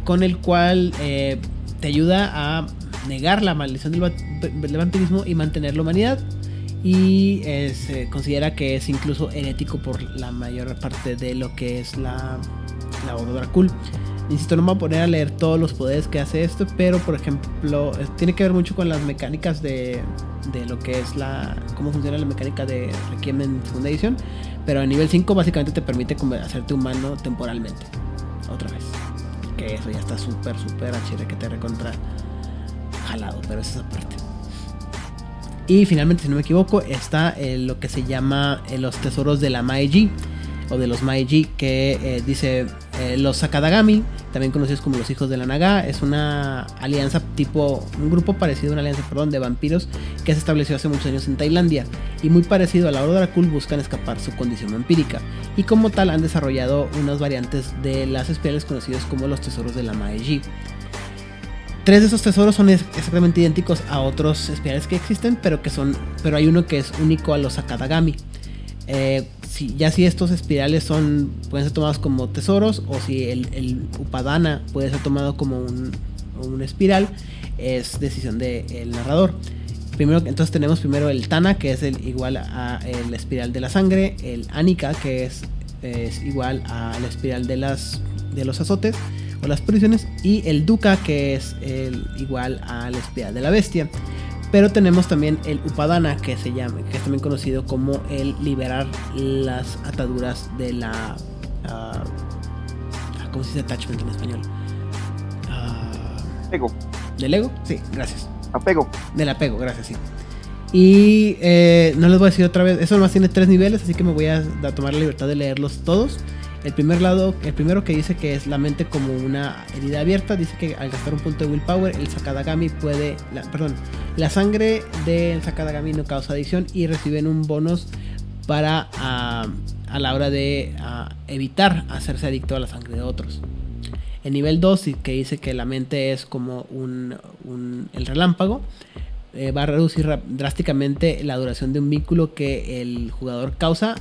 S2: con el cual eh, te ayuda a negar la maldición del, va- vampirismo y mantener la humanidad. Y eh, se considera que es incluso herético por la mayor parte de lo que es la, la Ordo. Insisto, no me voy a poner a leer todos los poderes que hace esto, pero por ejemplo, tiene que ver mucho con las mecánicas de, de lo que es la. cómo funciona la mecánica de Requiem en segunda edición. Pero a nivel 5 básicamente te permite hacerte humano temporalmente. Otra vez. Que eso ya está súper, súper HD que te recontra jalado, pero es esa parte. Y finalmente, si no me equivoco, está eh, lo que se llama eh, los tesoros de la Maeji o de los Maeji, que eh, dice eh, los Sakadagami, también conocidos como los hijos de la Naga, es una alianza tipo, un grupo parecido a una alianza, perdón, de vampiros que se estableció hace muchos años en Tailandia y muy parecido a la Hora Dracul buscan escapar su condición vampírica y como tal han desarrollado unas variantes de las espirales conocidas como los tesoros de la Maeji. Tres de esos tesoros son exactamente idénticos a otros espirales que existen, pero que son, pero hay uno que es único a los Sakadagami. Eh, si, ya si estos espirales son pueden ser tomados como tesoros o si el, Upadana puede ser tomado como un, un espiral, es decisión del narrador. Primero, entonces tenemos primero el Tana, que es el igual a el espiral de la sangre, el Anika, que es, es igual a la espiral de las de los azotes o las prisiones, y el Duka, que es el igual a la espiral de la bestia. Pero tenemos también el Upadana, que se llama, que es también conocido como el liberar las ataduras de la. ah, ¿Cómo se dice attachment en español? Ah,
S3: Apego,
S2: ¿Del ego? Sí, gracias.
S3: apego.
S2: Del apego, gracias, sí. Y eh, no les voy a decir otra vez, eso nomás tiene tres niveles, así que me voy a, a tomar la libertad de leerlos todos. El primer lado, el primero que dice que es la mente como una herida abierta, dice que al gastar un punto de willpower, el Sakadagami puede, la- perdón, la sangre del Sakadagami no causa adicción y reciben un bonus para ah, a la hora de ah, evitar hacerse adicto a la sangre de otros. El nivel 2, sí, que dice que la mente es como un, el relámpago, eh, va a reducir drásticamente la duración de un vínculo que el jugador causa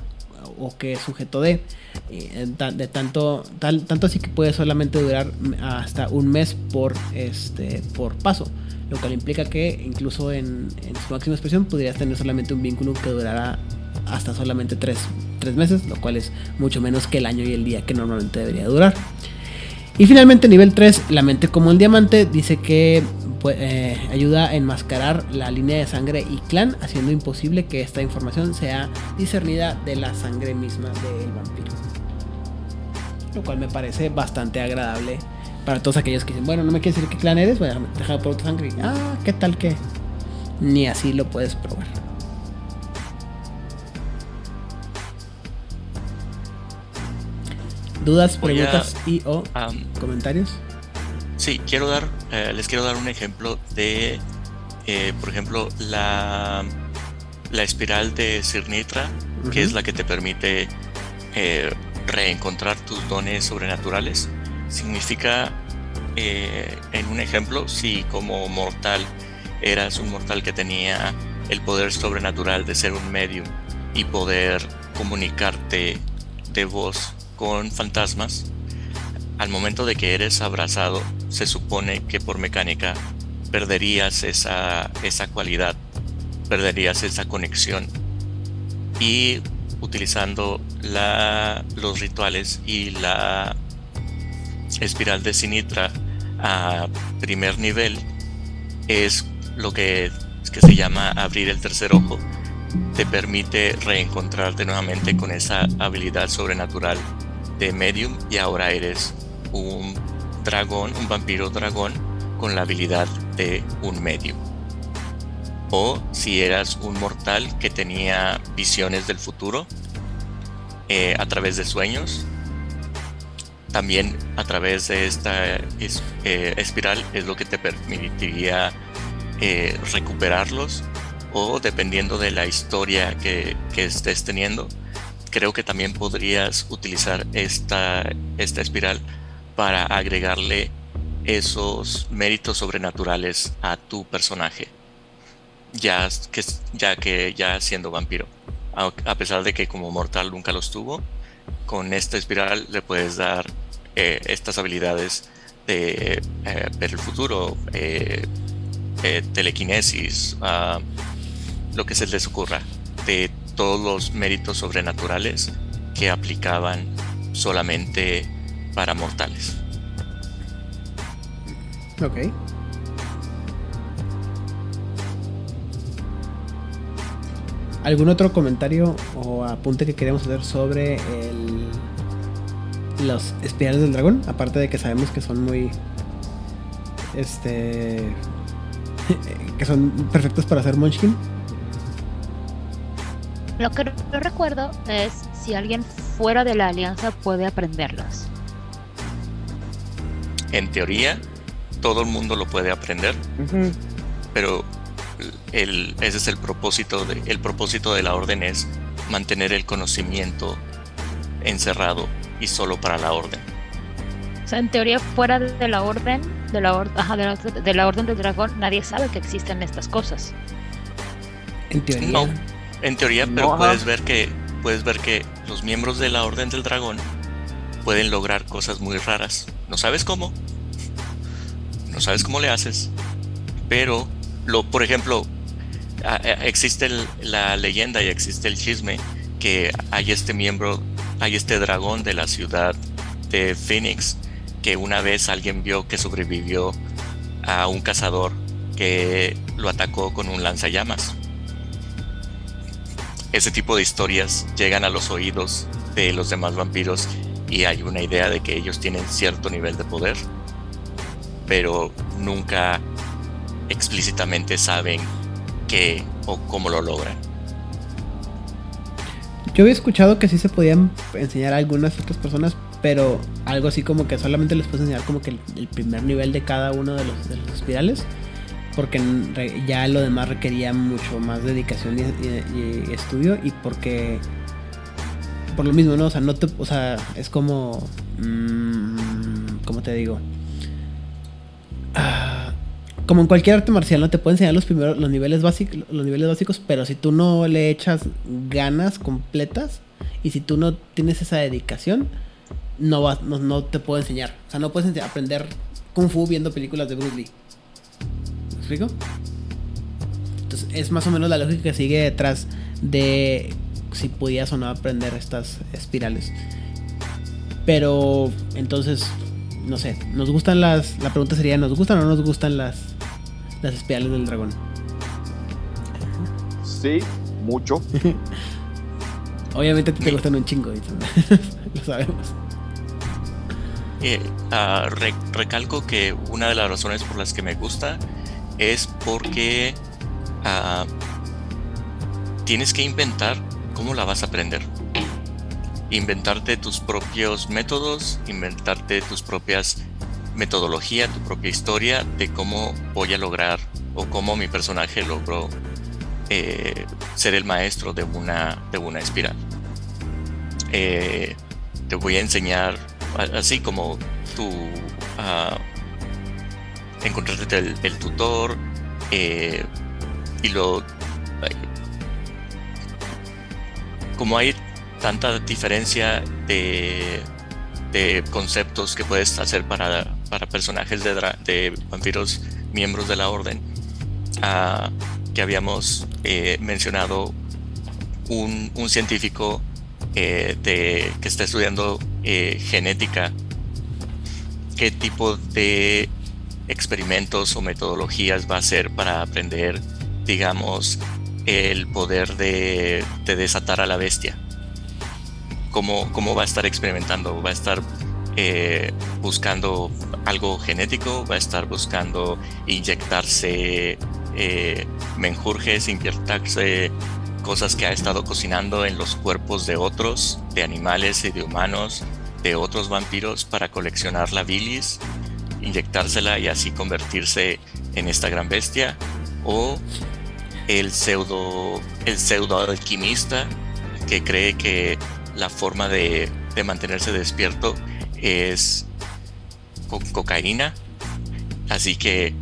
S2: o que es sujeto de. eh, de tanto, tal, tanto así que puede solamente durar hasta un mes por, este, por paso. Lo cual implica que incluso en, su máxima expresión podrías tener solamente un vínculo que durará hasta solamente tres, tres meses, lo cual es mucho menos que el año y el día que normalmente debería durar. Y finalmente nivel 3, la mente como el diamante, dice que eh, ayuda a enmascarar la línea de sangre y clan, haciendo imposible que esta información sea discernida de la sangre misma del vampiro. Lo cual me parece bastante agradable para todos aquellos que dicen, bueno, no me quieres decir qué clan eres, bueno, deja por otra sangre. Ah, ¿qué tal que? Ni así lo puedes probar. ¿Dudas,
S5: Voy a-
S2: preguntas y o comentarios?
S5: Sí, quiero dar, eh, les quiero dar un ejemplo de, eh, por ejemplo, la, la espiral de Sirnitra, que es la que te permite eh, reencontrar tus dones sobrenaturales. Significa, en un ejemplo, si como mortal eras un mortal que tenía el poder sobrenatural de ser un medium y poder comunicarte de voz con fantasmas, al momento de que eres abrazado, se supone que por mecánica perderías esa, esa cualidad, perderías esa conexión. Y utilizando la, los rituales y la espiral de Sinitra a primer nivel, es lo que, que se llama abrir el tercer ojo. Te permite reencontrarte nuevamente con esa habilidad sobrenatural de medium y ahora eres un dragón, un vampiro dragón con la habilidad de un medium. O si eras un mortal que tenía visiones del futuro eh, a través de sueños, también a través de esta es- eh, espiral es lo que te permitiría eh, recuperarlos o dependiendo de la historia que, que estés teniendo, creo que también podrías utilizar esta, esta espiral para agregarle esos méritos sobrenaturales a tu personaje, ya que, ya que ya siendo vampiro. A, pesar de que como mortal nunca los tuvo, con esta espiral le puedes dar eh, estas habilidades de eh, ver el futuro, eh, telequinesis, ah, lo que se les ocurra, de todos los méritos sobrenaturales que aplicaban solamente para mortales.
S2: Ok. ¿Algún otro comentario o apunte que queremos hacer sobre el, los espirales del dragón, aparte de que sabemos que son muy este <laughs> que son perfectos para hacer Munchkin.
S4: Lo que no recuerdo es si alguien fuera de la alianza puede aprenderlos.
S5: En teoría, todo el mundo lo puede aprender, pero el, ese es el propósito de, el propósito de la orden es mantener el conocimiento encerrado y solo para la orden.
S4: O sea, en teoría, fuera de la orden, de la, or- ajá, de la, de la orden del dragón, nadie sabe que existen estas cosas.
S2: En teoría.
S5: No, en teoría, pero
S3: No,
S5: puedes ver que puedes ver que los miembros de la Orden del Dragón pueden lograr cosas muy raras. No sabes cómo, no sabes cómo le haces, pero por ejemplo, existe la leyenda y existe el chisme que hay este miembro, hay este dragón de la ciudad de Phoenix que una vez alguien vio que sobrevivió a un cazador que lo atacó con un lanzallamas. Ese tipo de historias llegan a los oídos de los demás vampiros y hay una idea de que ellos tienen cierto nivel de poder, pero nunca explícitamente saben qué o cómo lo logran.
S2: Yo había escuchado que sí se podían enseñar a algunas otras personas, pero algo así como que solamente les puedes enseñar como que el, primer nivel de cada uno de los, de espirales, porque ya lo demás requería mucho más dedicación y estudio y porque por lo mismo, ¿no? O sea, no te, o sea, es como, mm, ¿cómo te digo? Ah, como en cualquier arte marcial, no te puede enseñar los primeros, los niveles básicos, los niveles básicos, pero si tú no le echas ganas completas y si tú no tienes esa dedicación, no vas, no, no te puedo enseñar. O sea, no puedes aprender kung fu viendo películas de Bruce Lee. ¿Me explico? Entonces es más o menos la lógica que sigue detrás de si podías o no aprender estas espirales. Pero entonces, no sé, nos gustan las. La pregunta sería: ¿nos gustan o no nos gustan las, las espirales del dragón?
S3: Sí, mucho. <laughs>
S2: Obviamente a ti te gustan un chingo, <laughs> lo sabemos.
S5: Eh, ah, re- recalco que una de las razones por las que me gusta es porque ah, tienes que inventar cómo la vas a aprender. Inventarte tus propios métodos, inventarte tus propias metodología, tu propia historia de cómo voy a lograr o cómo mi personaje logró eh, ser el maestro de una, de una espiral. Eh, te voy a enseñar, así como tú ah, encontrarte el, el tutor eh, y lo... Como hay tanta diferencia de, de conceptos que puedes hacer para, para personajes de, de vampiros miembros de la orden, ah, que habíamos eh, mencionado un, un científico eh, de, que está estudiando eh, genética, qué tipo de experimentos o metodologías va a hacer para aprender, digamos, el poder de, de desatar a la bestia. ¿Cómo, ¿Cómo va a estar experimentando? ¿Va a estar eh, buscando algo genético? ¿Va a estar buscando inyectarse eh, menjurjes, inyectarse cosas que ha estado cocinando en los cuerpos de otros, de animales y de humanos, de otros vampiros para coleccionar la bilis, inyectársela y así convertirse en esta gran bestia? ¿O el pseudo, el pseudo alquimista que cree que la forma de, de mantenerse despierto es con cocaína? Así que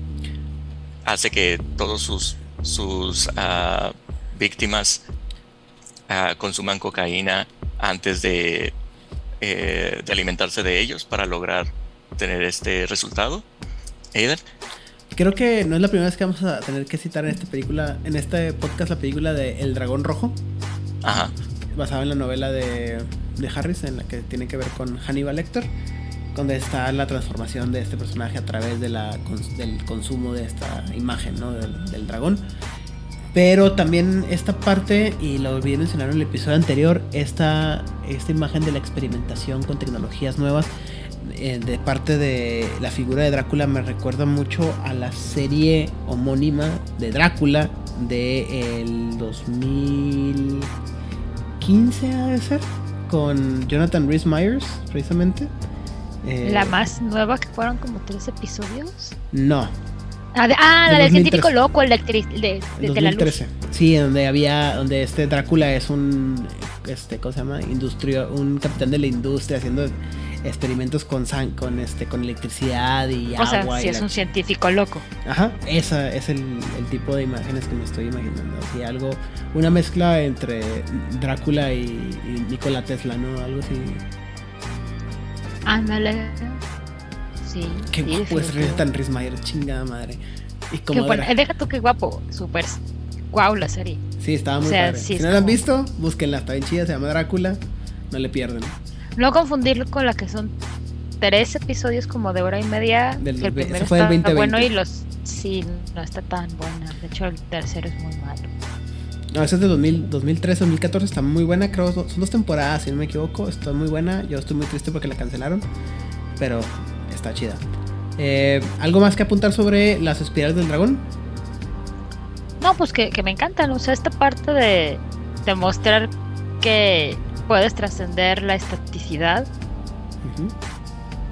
S5: hace que todos sus, sus ah, víctimas ah, consuman cocaína antes de, eh, de alimentarse de ellos para lograr tener este resultado. Aidan,
S2: Creo que no es la primera vez que vamos a tener que citar en esta película, en este podcast, la película de El Dragón Rojo,
S5: ajá,
S2: basada en la novela de, de Harris, en la que tiene que ver con Hannibal Lecter, donde está la transformación de este personaje a través de la, del consumo de esta imagen, ¿no? Del, dragón. Pero también esta parte, y lo olvidé mencionar en el episodio anterior, esta, esta imagen de la experimentación con tecnologías nuevas eh, de parte de la figura de Drácula me recuerda mucho a la serie homónima de Drácula de el 2015 ha de ser con Jonathan Rhys Myers precisamente Eh,
S4: La más nueva que fueron como tres episodios.
S2: no
S4: Ah, de- ah,
S2: De
S4: la del
S2: 2013.
S4: científico loco, el de, de, la luz.
S2: 2013 sí donde había donde este Drácula es un este cómo se llama industria un capitán de la industria haciendo experimentos con san- con este con electricidad y
S4: O sea,
S2: agua
S4: si
S2: y
S4: es
S2: la
S4: un científico loco.
S2: Ajá, esa es el, el tipo de imágenes que me estoy imaginando. Así algo, una mezcla entre Drácula y, y Nikola Tesla, ¿no? Algo así.
S4: Ándale. Sí.
S2: Qué
S4: sí,
S2: guapo es
S4: definitivo.
S2: tan Rismayer, chingada madre. Y
S4: Qué
S2: como
S4: bueno, eh, deja tú que guapo, súper guau la serie.
S2: Sí, estaba muy
S4: o sea,
S2: padre.
S4: sí
S2: si
S4: es
S2: no la han visto, búsquenla, está bien chida, se llama Drácula. No le pierden.
S4: No confundirlo con la que son tres episodios como de hora y media.
S2: Del
S4: que el primero
S2: fue
S4: está
S2: 2020.
S4: bueno y los sí no está tan buena. De hecho el tercero es muy malo.
S2: No, esa es de 2000, 2013, 2014, está muy buena, creo, son dos temporadas, si no me equivoco, está muy buena, yo estoy muy triste porque la cancelaron, pero está chida. Eh, ¿Algo más que apuntar sobre las espirales del dragón?
S4: No, pues que, que me encantan. O sea, esta parte de, de mostrar que puedes trascender la estaticidad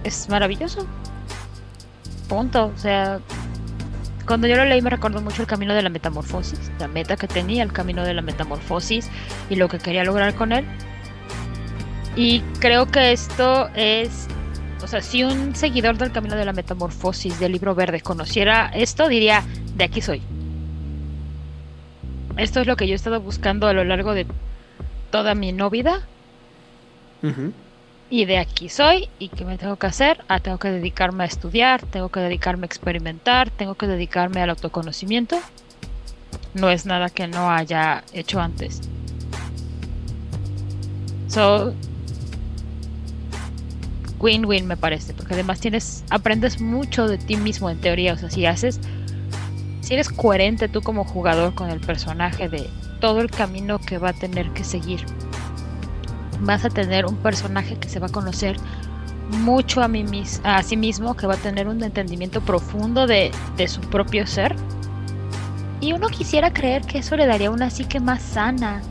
S4: es maravilloso. Punto. O sea, cuando yo lo leí me recordó mucho el camino de la metamorfosis, la meta que tenía, el camino de la metamorfosis y lo que quería lograr con él. Y creo que esto es, o sea, si un seguidor del camino de la metamorfosis del libro verde conociera esto, diría, de aquí soy. Esto es lo que yo he estado buscando a lo largo de toda mi no vida. Y de aquí soy y qué me tengo que hacer ah, tengo que dedicarme a estudiar tengo que dedicarme a experimentar tengo que dedicarme al autoconocimiento. No es nada que no haya hecho antes. So win-win me parece porque además tienes aprendes mucho de ti mismo en teoría. O sea si haces si eres coherente tú como jugador con el personaje de todo el camino que va a tener que seguir vas a tener un personaje que se va a conocer mucho a, mí mis- a sí mismo, que va a tener un entendimiento profundo de, de su propio ser. Y uno quisiera creer que eso le daría una psique más sana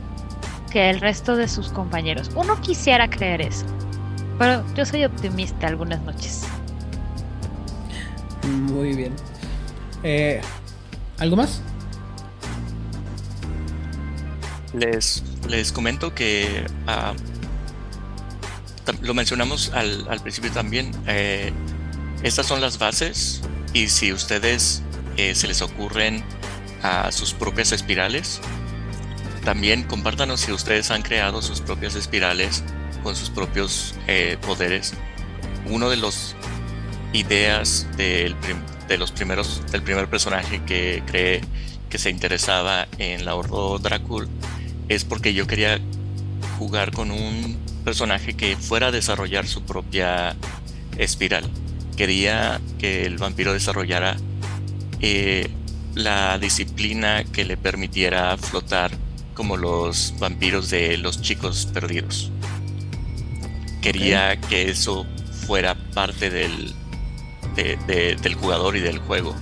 S4: que el resto de sus compañeros. Uno quisiera creer eso. Pero yo soy optimista algunas noches.
S2: Muy bien. Eh, ¿Algo más?
S5: Les, les comento que tam- lo mencionamos al, al principio también. eh, estas son las bases y si ustedes eh, se les ocurren a sus propias espirales, también compártanos si ustedes han creado sus propias espirales con sus propios eh, poderes. Uno de los ideas del de los primeros del primer personaje que creé que se interesaba en la Ordo Drácula es porque yo quería jugar con un personaje que fuera a desarrollar su propia espiral. Quería que el vampiro desarrollara eh, la disciplina que le permitiera flotar como los vampiros de los chicos perdidos. Quería que eso fuera parte del, de- de- del jugador y del juego.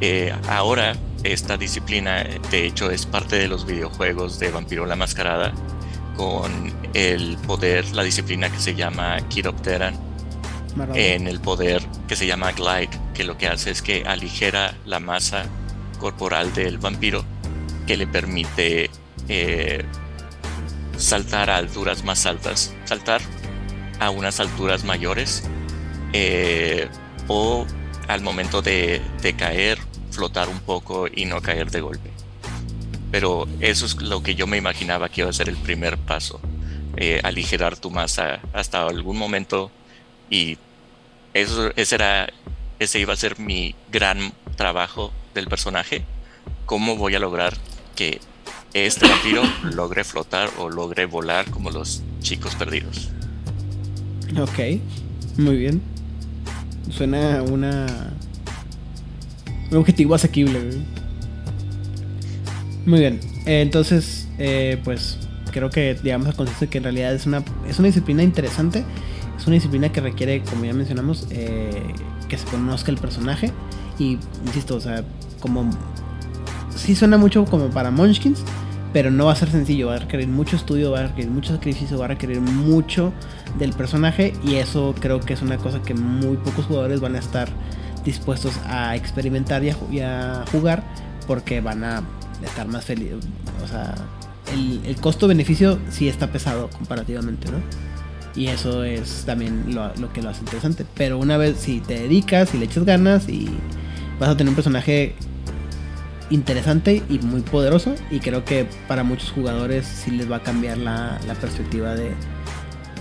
S5: Eh, ahora esta disciplina de hecho es parte de los videojuegos de Vampiro la Mascarada con el poder, la disciplina que se llama
S2: Maravilla.
S5: en el poder que se llama Glide, que lo que hace es que aligera la masa corporal del vampiro, que le permite eh, saltar a alturas más altas, saltar a unas alturas mayores, eh, o al momento de, de caer, flotar un poco y no caer de golpe. Pero eso es lo que yo me imaginaba que iba a ser el primer paso, eh, aligerar tu masa hasta algún momento y eso ese era ese iba a ser mi gran trabajo del personaje cómo voy a lograr que este vampiro <coughs> logre flotar o logre volar como los chicos perdidos
S2: Ok, muy bien. Suena una. Un objetivo asequible. Muy bien. Entonces, eh, pues creo que digamos a consenso que en realidad es una, es una disciplina interesante. Es una disciplina que requiere, como ya mencionamos, eh, que se conozca el personaje. Y insisto, o sea, como sí suena mucho como para Munchkins, pero no va a ser sencillo, va a requerir mucho estudio, va a requerir mucho sacrificio, va a requerir mucho del personaje y eso creo que es una cosa que muy pocos jugadores van a estar dispuestos a experimentar y a, jugar porque van a estar más felices. O sea, el, costo-beneficio sí está pesado comparativamente, ¿no? Y eso es también lo, que lo hace interesante. Pero una vez si te dedicas y le echas ganas y vas a tener un personaje interesante y muy poderoso. Y creo que para muchos jugadores sí les va a cambiar la, la perspectiva de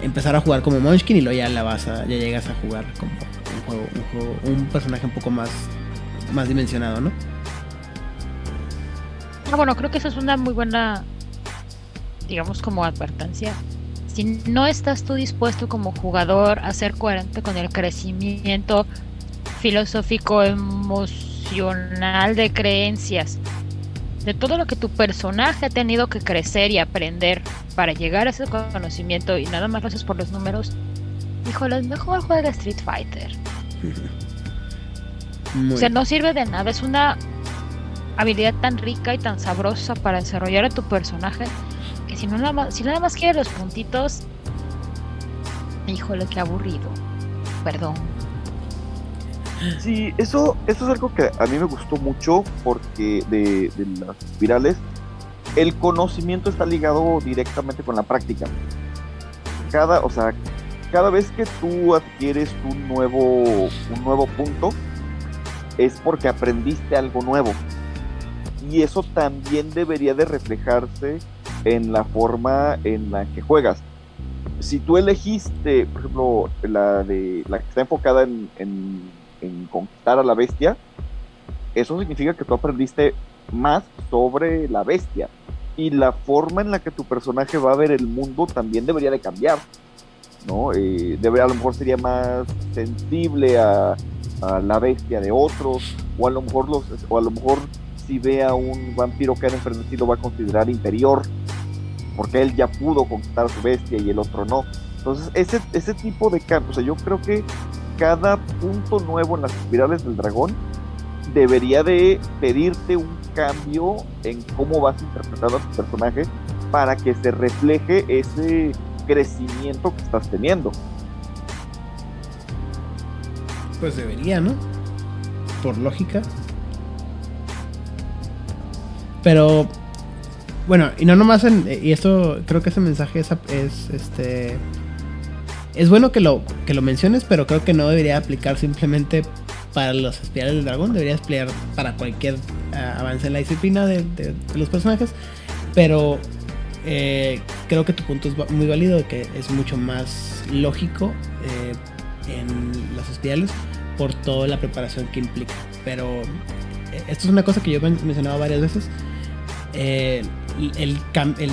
S2: empezar a jugar como Munchkin y luego ya la vas a, ya llegas a jugar como un juego, un juego, un personaje un poco más, más dimensionado, ¿no?
S4: Ah, bueno, creo que eso es una muy buena, digamos, como advertencia. Si no estás tú dispuesto como jugador a ser coherente con el crecimiento filosófico, emocional de creencias, de todo lo que tu personaje ha tenido que crecer y aprender para llegar a ese conocimiento y nada más lo haces por los números, híjole, mejor juega Street Fighter.
S2: Muy <laughs>
S4: O sea, no sirve de nada, es una habilidad tan rica y tan sabrosa para desarrollar a tu personaje que si no nada más, si nada más quieres los puntitos, híjole, qué aburrido. Perdón.
S3: Sí, eso, eso es algo que a mí me gustó mucho porque de, de las virales, el conocimiento está ligado directamente con la práctica. Cada, o sea, cada vez que tú adquieres un nuevo, un nuevo punto, es porque aprendiste algo nuevo. Y eso también debería de reflejarse en la forma en la que juegas. Si tú elegiste, por ejemplo, la de la que está enfocada en, conquistar a la bestia, eso significa que tú aprendiste más sobre la bestia. Y la forma en la que tu personaje va a ver el mundo también debería de cambiar. ¿No? Eh, debería, a lo mejor sería más sensible a, la bestia de otros, o a lo mejor los, o a lo mejor si ve a un vampiro que era enfrentecido va a considerar inferior, porque él ya pudo conquistar a su bestia y el otro no. Entonces, ese, ese tipo de cambios, o sea, yo creo que cada punto nuevo en las espirales del dragón debería de pedirte un cambio en cómo vas interpretando a tu personaje para que se refleje ese crecimiento que estás teniendo.
S2: Pues debería, ¿no? Por lógica. Pero bueno, y no nomás en, y esto creo que ese mensaje es, es este es bueno que lo que lo menciones, pero creo que no debería aplicar simplemente para los espirales del dragón, debería aplicar para cualquier uh, avance en la disciplina de los personajes, pero eh, creo que tu punto es muy válido, que es mucho más lógico eh, en las espirales por toda la preparación que implica. Pero eh, esto es una cosa que yo he mencionado varias veces. Eh, el,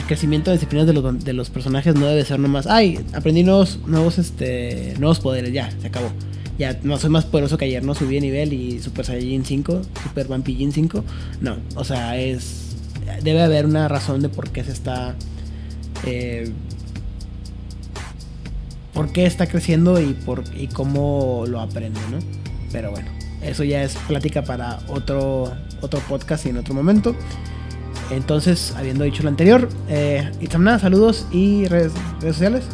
S2: crecimiento de disciplinas de los, de los, personajes no debe ser nomás, ay, aprendí nuevos, nuevos, este, nuevos poderes, ya, se acabó. Ya no soy más poderoso que ayer, no subí de nivel y Super Saiyajin 5, Super Vampijin 5. No, o sea, es. Debe haber una razón de por qué se está. Eh, por qué está creciendo y, por, y cómo lo aprende, ¿no? Pero bueno, eso ya es plática para otro, otro podcast y en otro momento. Entonces, habiendo dicho lo anterior, eh, Itzamna, saludos y redes, sociales.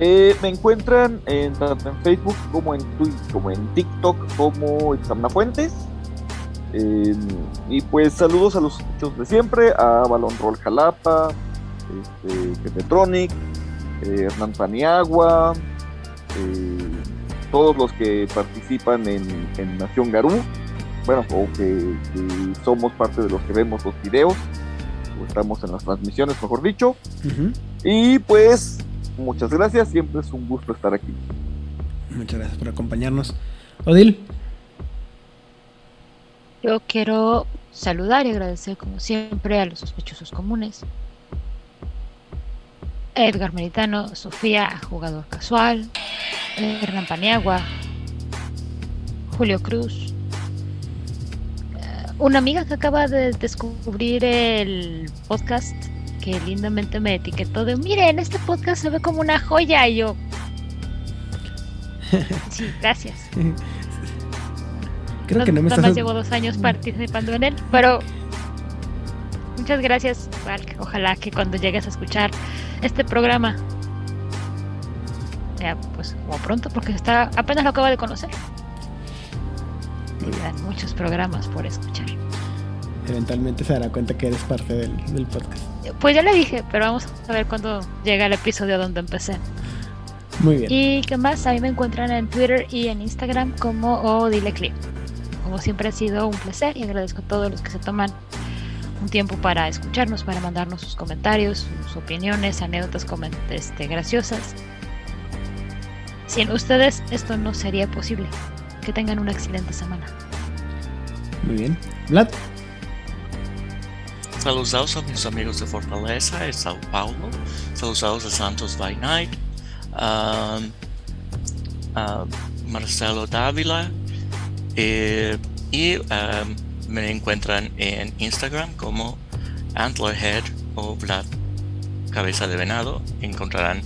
S3: Eh, me encuentran en, tanto en Facebook como en Twitter, como en TikTok, como Itzamna Fuentes. Eh, y pues saludos a los escuchos de siempre, a Balón Roll Jalapa, este, Ketetronic, eh, Hernán Paniagua, todos los que participan en, en Nación Garú bueno, o que, que, somos parte de los que vemos los videos, o estamos en las transmisiones, mejor dicho. Uh -huh. Y pues, muchas gracias, siempre es un gusto estar aquí.
S2: Muchas gracias por acompañarnos. Odil.
S4: Yo quiero saludar y agradecer, como siempre, a los sospechosos comunes. Edgar Meritano, Sofía, jugador casual, Hernán Paniagua, Julio Cruz, una amiga que acaba de descubrir el podcast que lindamente me etiquetó de, miren, este podcast se ve como una joya y yo... <laughs> Sí, gracias. <laughs>
S2: Creo que no me estás...
S4: llevo dos años participando en él, pero muchas gracias, Valk. Ojalá que cuando llegues a escuchar este programa sea pues como pronto, porque está apenas lo acabo de conocer.
S2: Bien.
S4: Quedan muchos programas por escuchar.
S2: Eventualmente se dará cuenta que eres parte del, del podcast.
S4: Pues ya le dije, pero vamos a ver cuando llega el episodio donde empecé.
S2: Muy bien.
S4: Y qué más, a mí me encuentran en Twitter y en Instagram como Odileclip. Como siempre ha sido un placer y agradezco a todos los que se toman un tiempo para escucharnos, para mandarnos sus comentarios, sus opiniones, anécdotas coment- este, graciosas. Sin ustedes esto no sería posible. Que tengan una excelente semana.
S2: Muy bien. Vlad.
S5: Saludados a mis amigos de Fortaleza, de Sao Paulo. Saludados a Santos by Night. um, a Marcelo Dávila. Eh, y um, me encuentran en Instagram como Antlerhead o Vlad Cabeza de Venado. Encontrarán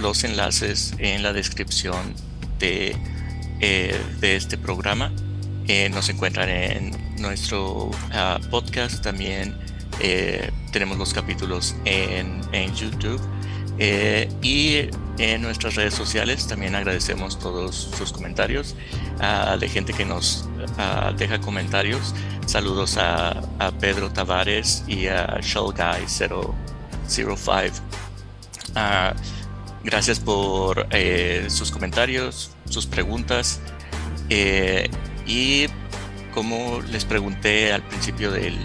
S5: los enlaces en la descripción de, eh, de este programa. Eh, nos encuentran en nuestro ah, podcast también tenemos los capítulos en, en YouTube y en nuestras redes sociales. También agradecemos todos sus comentarios ah, de gente que nos ah, deja comentarios. Saludos a, Pedro Tavares y a Shell Guy 005 Ah, gracias por eh, sus comentarios sus preguntas. Eh, y como les pregunté al principio del,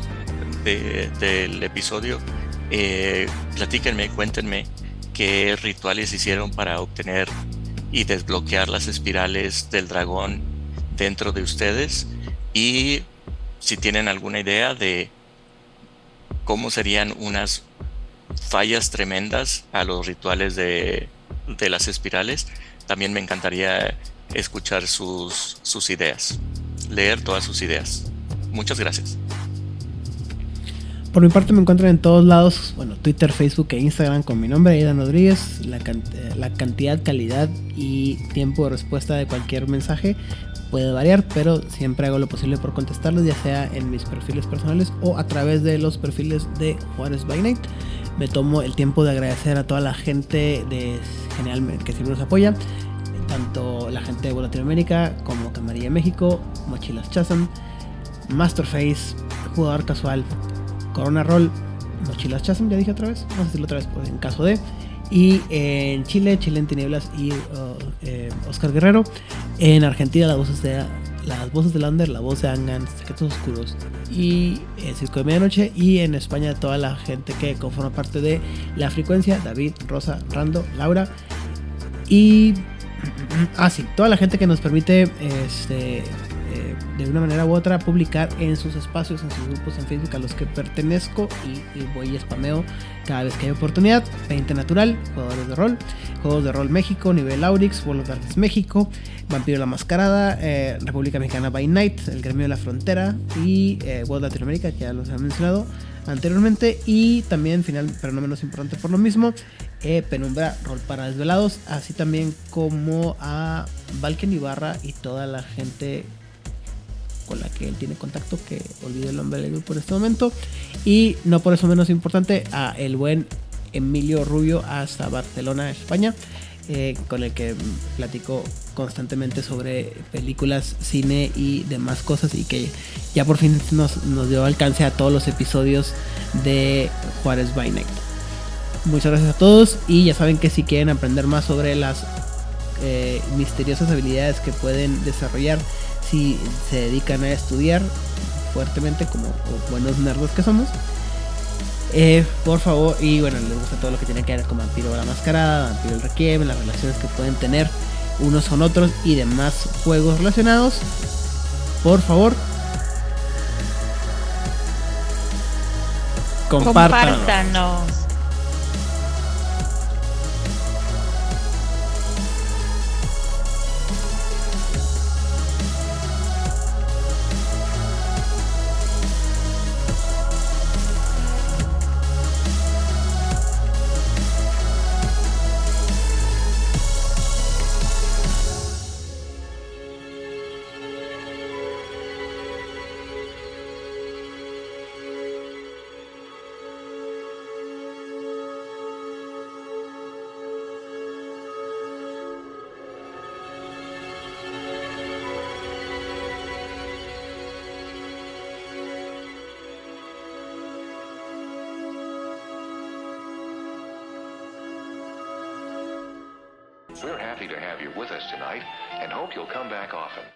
S5: de- del episodio, eh, platíquenme, cuéntenme qué rituales hicieron para obtener y desbloquear las espirales del dragón dentro de ustedes y si tienen alguna idea de cómo serían unas fallas tremendas a los rituales de, de las espirales, también me encantaría escuchar sus, sus ideas, leer todas sus ideas. Muchas gracias.
S2: Por mi parte me encuentran en todos lados, bueno, Twitter, Facebook e Instagram con mi nombre, Aidan Rodríguez. Eh, la cantidad, calidad y tiempo de respuesta de cualquier mensaje puede variar, pero siempre hago lo posible por contestarlos, ya sea en mis perfiles personales o a través de los perfiles de Juárez by Night. Me tomo el tiempo de agradecer a toda la gente de Genial que siempre nos apoya, tanto la gente de Latinoamérica como Camarilla México, Mochilas Chazam, Masterface, Jugador Casual, Corona Roll, Mochilas Chasm, ya dije otra vez, vamos a decirlo otra vez pues, en caso de. Y en Chile, Chile en Tinieblas y uh, eh, Oscar Guerrero. En Argentina, las voces de las voces de Lander, la voz de Angan, Secretos Oscuros y el Circo de Medianoche. Y en España, toda la gente que conforma parte de la frecuencia: David, Rosa, Rando, Laura. Y. Ah, sí, toda la gente que nos permite este, eh, de una manera u otra publicar en sus espacios, en sus grupos en Facebook a los que pertenezco y, voy y spameo cada vez que hay oportunidad. 20 Natural, jugadores de rol, Juegos de Rol México, Nivel Aurix, World of Darkness México, Vampiro la Mascarada, eh, República Mexicana by Night, El Gremio de la Frontera y eh, World Latinoamérica, que ya los he mencionado anteriormente. Y también, final, pero no menos importante por lo mismo, eh, Penumbra Rol para Desvelados, así también como a Valken Ibarra y toda la gente con la que él tiene contacto, que olvido el nombre del grupo en este momento. Y no por eso menos importante, a el buen Emilio Rubio hasta Barcelona, España, eh, con el que platico constantemente sobre películas, cine y demás cosas y que ya por fin nos, nos dio alcance a todos los episodios de Juárez by Night. Muchas gracias a todos y ya saben que si quieren aprender más sobre las eh, misteriosas habilidades que pueden desarrollar si se dedican a estudiar fuertemente como buenos nerdos que somos. Eh, por favor, y bueno, les gusta todo lo que tiene que ver con Vampiro la Mascarada, Vampiro el Requiem, las relaciones que pueden tener unos con otros y demás juegos relacionados. Por favor, compártanos.
S4: Compártanos.
S6: Hope you'll come back often.